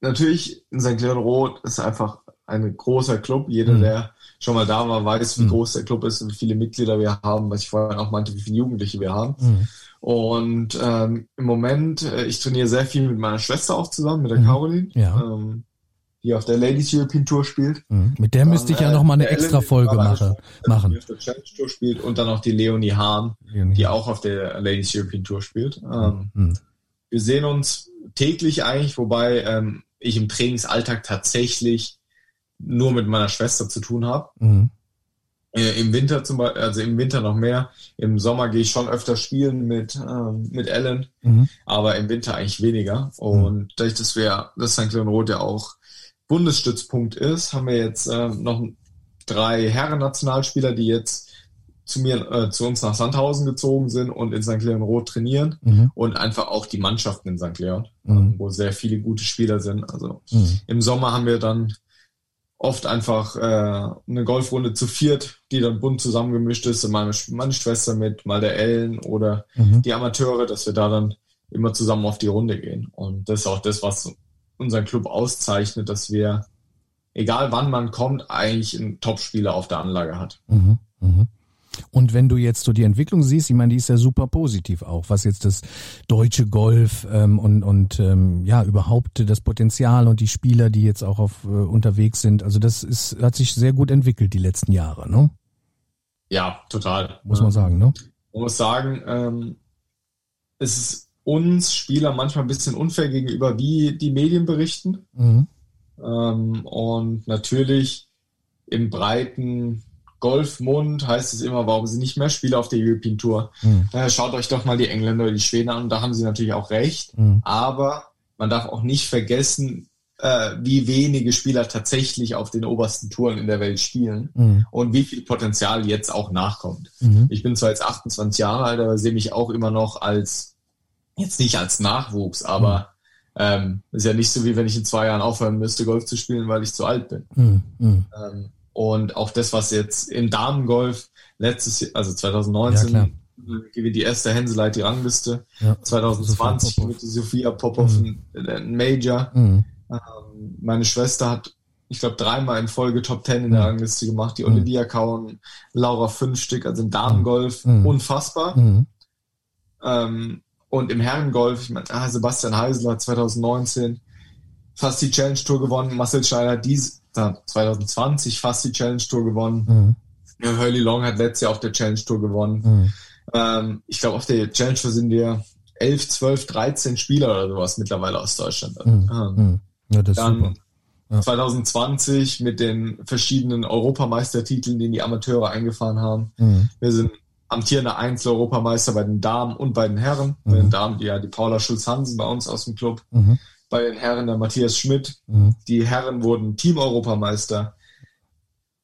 natürlich in St. Leon Roth ist einfach ein großer Club. Jeder, mhm. der schon mal da war, weiß, wie mhm. groß der Club ist und wie viele Mitglieder wir haben, was ich vorhin auch meinte, wie viele Jugendliche wir haben. Mhm. Und ähm, im Moment, äh, ich trainiere sehr viel mit meiner Schwester auch zusammen, mit der mhm. Caroline, ja. ähm, die auf der Ladies European Tour spielt. Mhm. Mit der müsste ich ja noch mal eine extra Folge mache, machen. Die auf der Challenge Tour spielt und dann auch die Leonie Hahn, Leonie. die auch auf der Ladies European Tour spielt. Ähm, mhm. Wir sehen uns täglich eigentlich, wobei ähm, ich im Trainingsalltag tatsächlich nur mit meiner Schwester zu tun habe. Mhm. Äh, Im Winter zum Beispiel, also im Winter noch mehr. Im Sommer gehe ich schon öfter spielen mit, ähm, mit Ellen, mhm. aber im Winter eigentlich weniger. Und mhm. dadurch, dass wir, dass St. Leon Roth ja auch Bundesstützpunkt ist, haben wir jetzt äh, noch drei Herren-Nationalspieler, die jetzt zu mir, äh, zu uns nach Sandhausen gezogen sind und in St. Leon Roth trainieren mhm. und einfach auch die Mannschaften in St. Leon, mhm. wo sehr viele gute Spieler sind. Also mhm. im Sommer haben wir dann oft einfach äh, eine Golfrunde zu viert, die dann bunt zusammengemischt ist, meine, meine Schwester mit, mal der Ellen oder mhm. die Amateure, dass wir da dann immer zusammen auf die Runde gehen. Und das ist auch das, was unseren Club auszeichnet, dass wir, egal wann man kommt, eigentlich einen Top-Spieler auf der Anlage hat. Mhm. Mhm. Und wenn du jetzt so die Entwicklung siehst, ich meine, die ist ja super positiv auch, was jetzt das deutsche Golf ähm, und, und ähm, ja überhaupt das Potenzial und die Spieler, die jetzt auch auf äh, unterwegs sind. Also das ist hat sich sehr gut entwickelt die letzten Jahre, ne? Ja, total. Muss man sagen, ne? Man muss sagen, ähm, es ist uns Spieler manchmal ein bisschen unfair gegenüber, wie die Medien berichten. Mhm. Ähm, und natürlich im breiten Golfmund heißt es immer, warum sie nicht mehr spielen auf der European Tour. Mhm. Äh, schaut euch doch mal die Engländer oder die Schweden an und da haben sie natürlich auch recht. Mhm. Aber man darf auch nicht vergessen, äh, wie wenige Spieler tatsächlich auf den obersten Touren in der Welt spielen mhm. und wie viel Potenzial jetzt auch nachkommt. Mhm. Ich bin zwar jetzt 28 Jahre alt, aber sehe mich auch immer noch als, jetzt nicht als Nachwuchs, aber mhm. ähm, ist ja nicht so, wie wenn ich in zwei Jahren aufhören müsste, Golf zu spielen, weil ich zu alt bin. Mhm. Mhm. Ähm, und auch das, was jetzt im Damengolf letztes Jahr, also 2019, ja, die erste Hänseleit die Rangliste. Ja, 2020 mit Sophia Popov mhm. ein Major. Mhm. Ähm, meine Schwester hat, ich glaube, dreimal in Folge Top Ten in der mhm. Rangliste gemacht. Die mhm. Olivia Kauen, Laura fünf Stück, also im Damengolf mhm. unfassbar. Mhm. Ähm, und im Herrengolf, ich meine, ah, Sebastian Heisler 2019 fast die Challenge Tour gewonnen. Marcel Schneider dies, 2020 fast die Challenge Tour gewonnen. Mhm. Ja, Hurley Long hat letztes Jahr auf der Challenge Tour gewonnen. Mhm. Ähm, ich glaube, auf der Challenge Tour sind wir 11, 12, 13 Spieler oder sowas mittlerweile aus Deutschland. Mhm. Ähm, mhm. ja, dann. Ja. 2020 mit den verschiedenen Europameistertiteln, die die Amateure eingefahren haben. Mhm. Wir sind amtierender Einzel-Europameister bei den Damen und bei den Herren. Bei den mhm. Damen, die ja die Paula Schulz-Hansen bei uns aus dem Club. Bei den Herren der Matthias Schmidt. Mhm. Die Herren wurden Team-Europameister.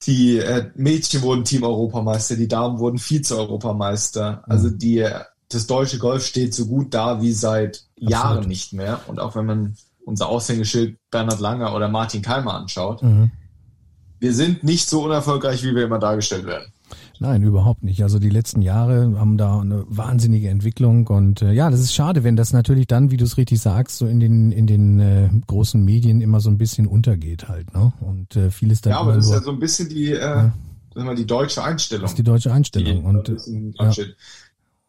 Die äh, Mädchen wurden Team-Europameister. Die Damen wurden Vize-Europameister. Mhm. Also die, das deutsche Golf steht so gut da wie seit Absolut. Jahren nicht mehr. Und auch wenn man unser Aushängeschild Bernhard Langer oder Martin Keimer anschaut, mhm. wir sind nicht so unerfolgreich, wie wir immer dargestellt werden. Nein, überhaupt nicht. Also die letzten Jahre haben da eine wahnsinnige Entwicklung und äh, ja, das ist schade, wenn das natürlich dann, wie du es richtig sagst, so in den in den äh, großen Medien immer so ein bisschen untergeht halt, ne? Und äh, vieles dann. Ja, aber das ist ja so ein bisschen die, äh, ja. die deutsche Einstellung. Das ist die deutsche Einstellung die, und ja.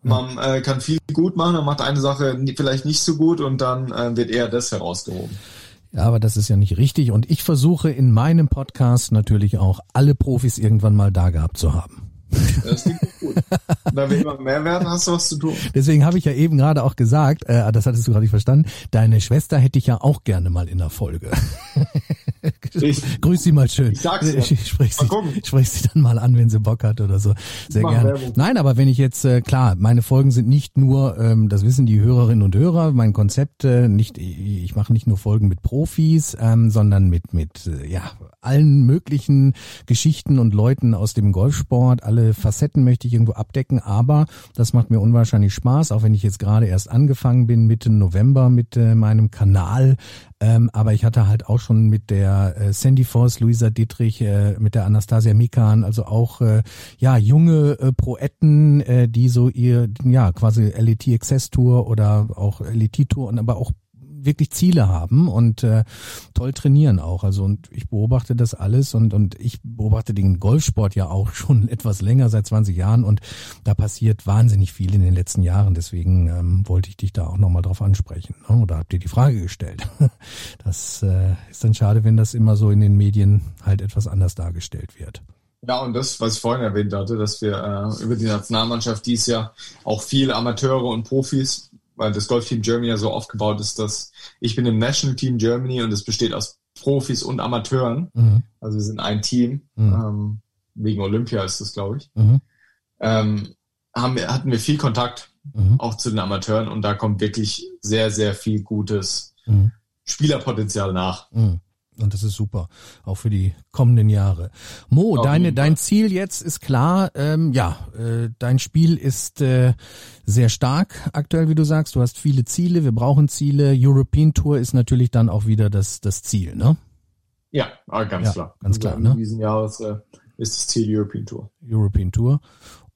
Man äh, kann viel gut machen, man macht eine Sache vielleicht nicht so gut und dann äh, wird eher das herausgehoben. Ja, aber das ist ja nicht richtig. Und ich versuche in meinem Podcast natürlich auch alle Profis irgendwann mal da gehabt zu haben. Das klingt gut. Da wir immer mehr werden, hast du was zu tun. Deswegen habe ich ja eben gerade auch gesagt, äh, das hattest du gerade nicht verstanden, deine Schwester hätte ich ja auch gerne mal in der Folge. Ich, Grüß sie mal schön. Ich sag's ja. Ich, sprich, sie, sprich sie dann mal an, wenn sie Bock hat oder so. Sehr gerne. Werbung. Nein, aber wenn ich jetzt, äh, klar, meine Folgen sind nicht nur, ähm, das wissen die Hörerinnen und Hörer, mein Konzept, äh, nicht, ich mache nicht nur Folgen mit Profis, ähm, sondern mit, mit, äh, ja, allen möglichen Geschichten und Leuten aus dem Golfsport. Alle Facetten möchte ich irgendwo abdecken, aber das macht mir unwahrscheinlich Spaß, auch wenn ich jetzt gerade erst angefangen bin, Mitte November mit äh, meinem Kanal Ähm, aber ich hatte halt auch schon mit der äh, Sandy Force, Luisa Dietrich, äh, mit der Anastasia Mikan, also auch äh, ja junge äh, Proetten, äh, die so ihr ja quasi LET Access Tour oder auch LET Tour und aber auch wirklich Ziele haben und äh, toll trainieren auch. Also und ich beobachte das alles und und ich beobachte den Golfsport ja auch schon etwas länger seit 20 Jahren und da passiert wahnsinnig viel in den letzten Jahren. Deswegen ähm, wollte ich dich da auch nochmal drauf ansprechen. Ne? Oder habt ihr die Frage gestellt? Das äh, ist dann schade, wenn das immer so in den Medien halt etwas anders dargestellt wird. Ja, und das, was ich vorhin erwähnt hatte, dass wir äh, über die Nationalmannschaft dies Jahr auch viele Amateure und Profis weil das Golfteam Germany ja so aufgebaut ist, dass ich bin im National Team Germany und es besteht aus Profis und Amateuren. Mhm. Also wir sind ein Team. Mhm. Ähm, wegen Olympia ist das, glaube ich. Mhm. Ähm, haben wir, hatten wir viel Kontakt mhm. auch zu den Amateuren und da kommt wirklich sehr, sehr viel gutes mhm. Spielerpotenzial nach. Und das ist super, auch für die kommenden Jahre. Mo, Auf deine, dein Ziel jetzt ist klar. Ähm, ja, äh, dein Spiel ist äh, sehr stark aktuell, wie du sagst. Du hast viele Ziele, wir brauchen Ziele. European Tour ist natürlich dann auch wieder das, das Ziel, ne? Ja, ganz ja, klar. Ganz klar, ne? In diesem Jahr ist, äh, ist das Ziel European Tour. European Tour.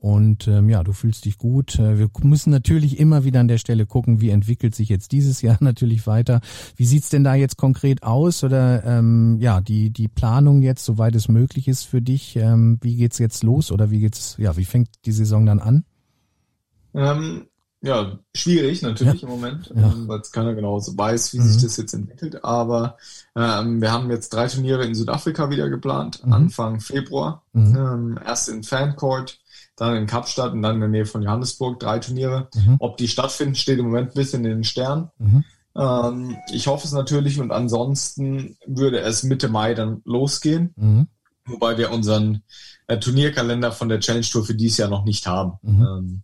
Und ähm, ja, du fühlst dich gut. Äh, wir müssen natürlich immer wieder an der Stelle gucken, wie entwickelt sich jetzt dieses Jahr natürlich weiter. Wie sieht's denn da jetzt konkret aus? Oder ähm, ja, die, die Planung jetzt, soweit es möglich ist für dich, ähm, wie geht's jetzt los oder wie geht's, ja, wie fängt die Saison dann an? Ähm, ja, schwierig natürlich ja. im Moment, ja. ähm, weil es keiner genau so weiß, wie mhm. sich das jetzt entwickelt. Aber ähm, wir haben jetzt drei Turniere in Südafrika wieder geplant, mhm. Anfang Februar. Mhm. Ähm, erst in Fancourt, dann in Kapstadt und dann in der Nähe von Johannesburg drei Turniere. Mhm. Ob die stattfinden, steht im Moment ein bisschen in den Sternen. Mhm. Ähm, ich hoffe es natürlich und ansonsten würde es Mitte Mai dann losgehen, mhm. wobei wir unseren äh, Turnierkalender von der Challenge Tour für dieses Jahr noch nicht haben. Mhm. Ähm,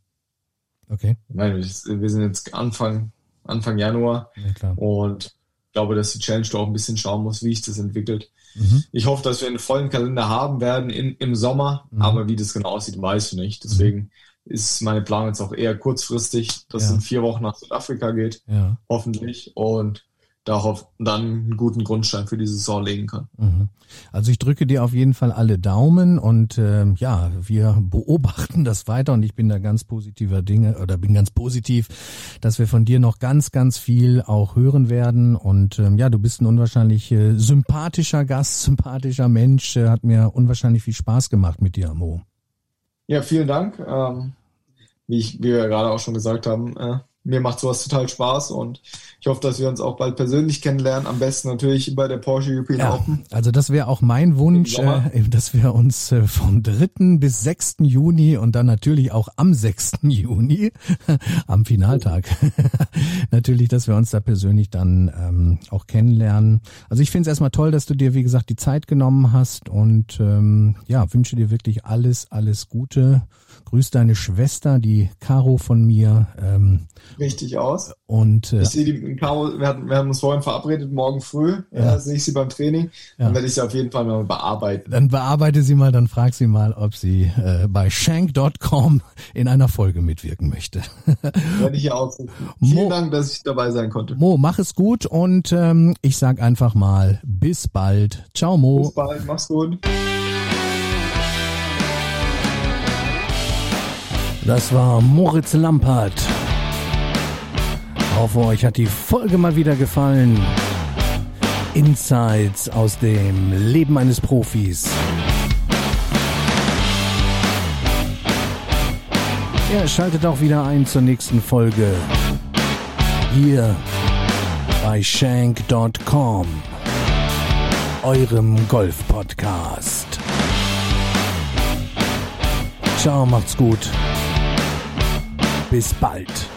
okay. Nein, wir sind jetzt Anfang, Anfang Januar ja, und ich glaube, dass die Challenge Tour auch ein bisschen schauen muss, wie sich das entwickelt. Mhm. Ich hoffe, dass wir einen vollen Kalender haben werden in, im Sommer, mhm. aber wie das genau aussieht, weiß ich nicht. Deswegen mhm. ist meine Planung jetzt auch eher kurzfristig, dass ja. es in vier Wochen nach Südafrika geht, ja. hoffentlich. Und darauf dann einen guten Grundstein für die Saison legen kann. Mhm. Also ich drücke dir auf jeden Fall alle Daumen und äh, ja, wir beobachten das weiter und ich bin da ganz positiver Dinge oder bin ganz positiv, dass wir von dir noch ganz, ganz viel auch hören werden und ähm, ja, du bist ein unwahrscheinlich äh, sympathischer Gast, sympathischer Mensch, äh, hat mir unwahrscheinlich viel Spaß gemacht mit dir, Mo. Ja, vielen Dank. Ähm, wie, ich, wie wir gerade auch schon gesagt haben, äh, mir macht sowas total Spaß und ich hoffe, dass wir uns auch bald persönlich kennenlernen. Am besten natürlich bei der Porsche European ja, Open. Also das wäre auch mein Wunsch, äh, dass wir uns äh, vom 3. bis 6. Juni und dann natürlich auch am 6. Juni, am Finaltag, natürlich, dass wir uns da persönlich dann ähm, auch kennenlernen. Also ich finde es erstmal toll, dass du dir, wie gesagt, die Zeit genommen hast und ähm, ja, wünsche dir wirklich alles, alles Gute. Grüß deine Schwester, die Caro von mir. Ähm, Richtig aus. Und äh, ich sehe die Caro, wir, hatten, wir haben uns vorhin verabredet, morgen früh ja. äh, sehe ich sie beim Training. Ja. Dann werde ich sie auf jeden Fall mal bearbeiten. Dann bearbeite sie mal, dann frag sie mal, ob sie äh, bei shank.com in einer Folge mitwirken möchte. werde ich ja ausrichten. Vielen Dank, dass ich dabei sein konnte. Mo, mach es gut und ähm, ich sag einfach mal bis bald. Ciao Mo. Bis bald, mach's gut. Das war Moritz Lampert. Hoffe, euch hat die Folge mal wieder gefallen. Insights aus dem Leben eines Profis. Ja, schaltet auch wieder ein zur nächsten Folge. Hier bei shank.com, eurem Golf-Podcast. Ciao, macht's gut. Bis bald.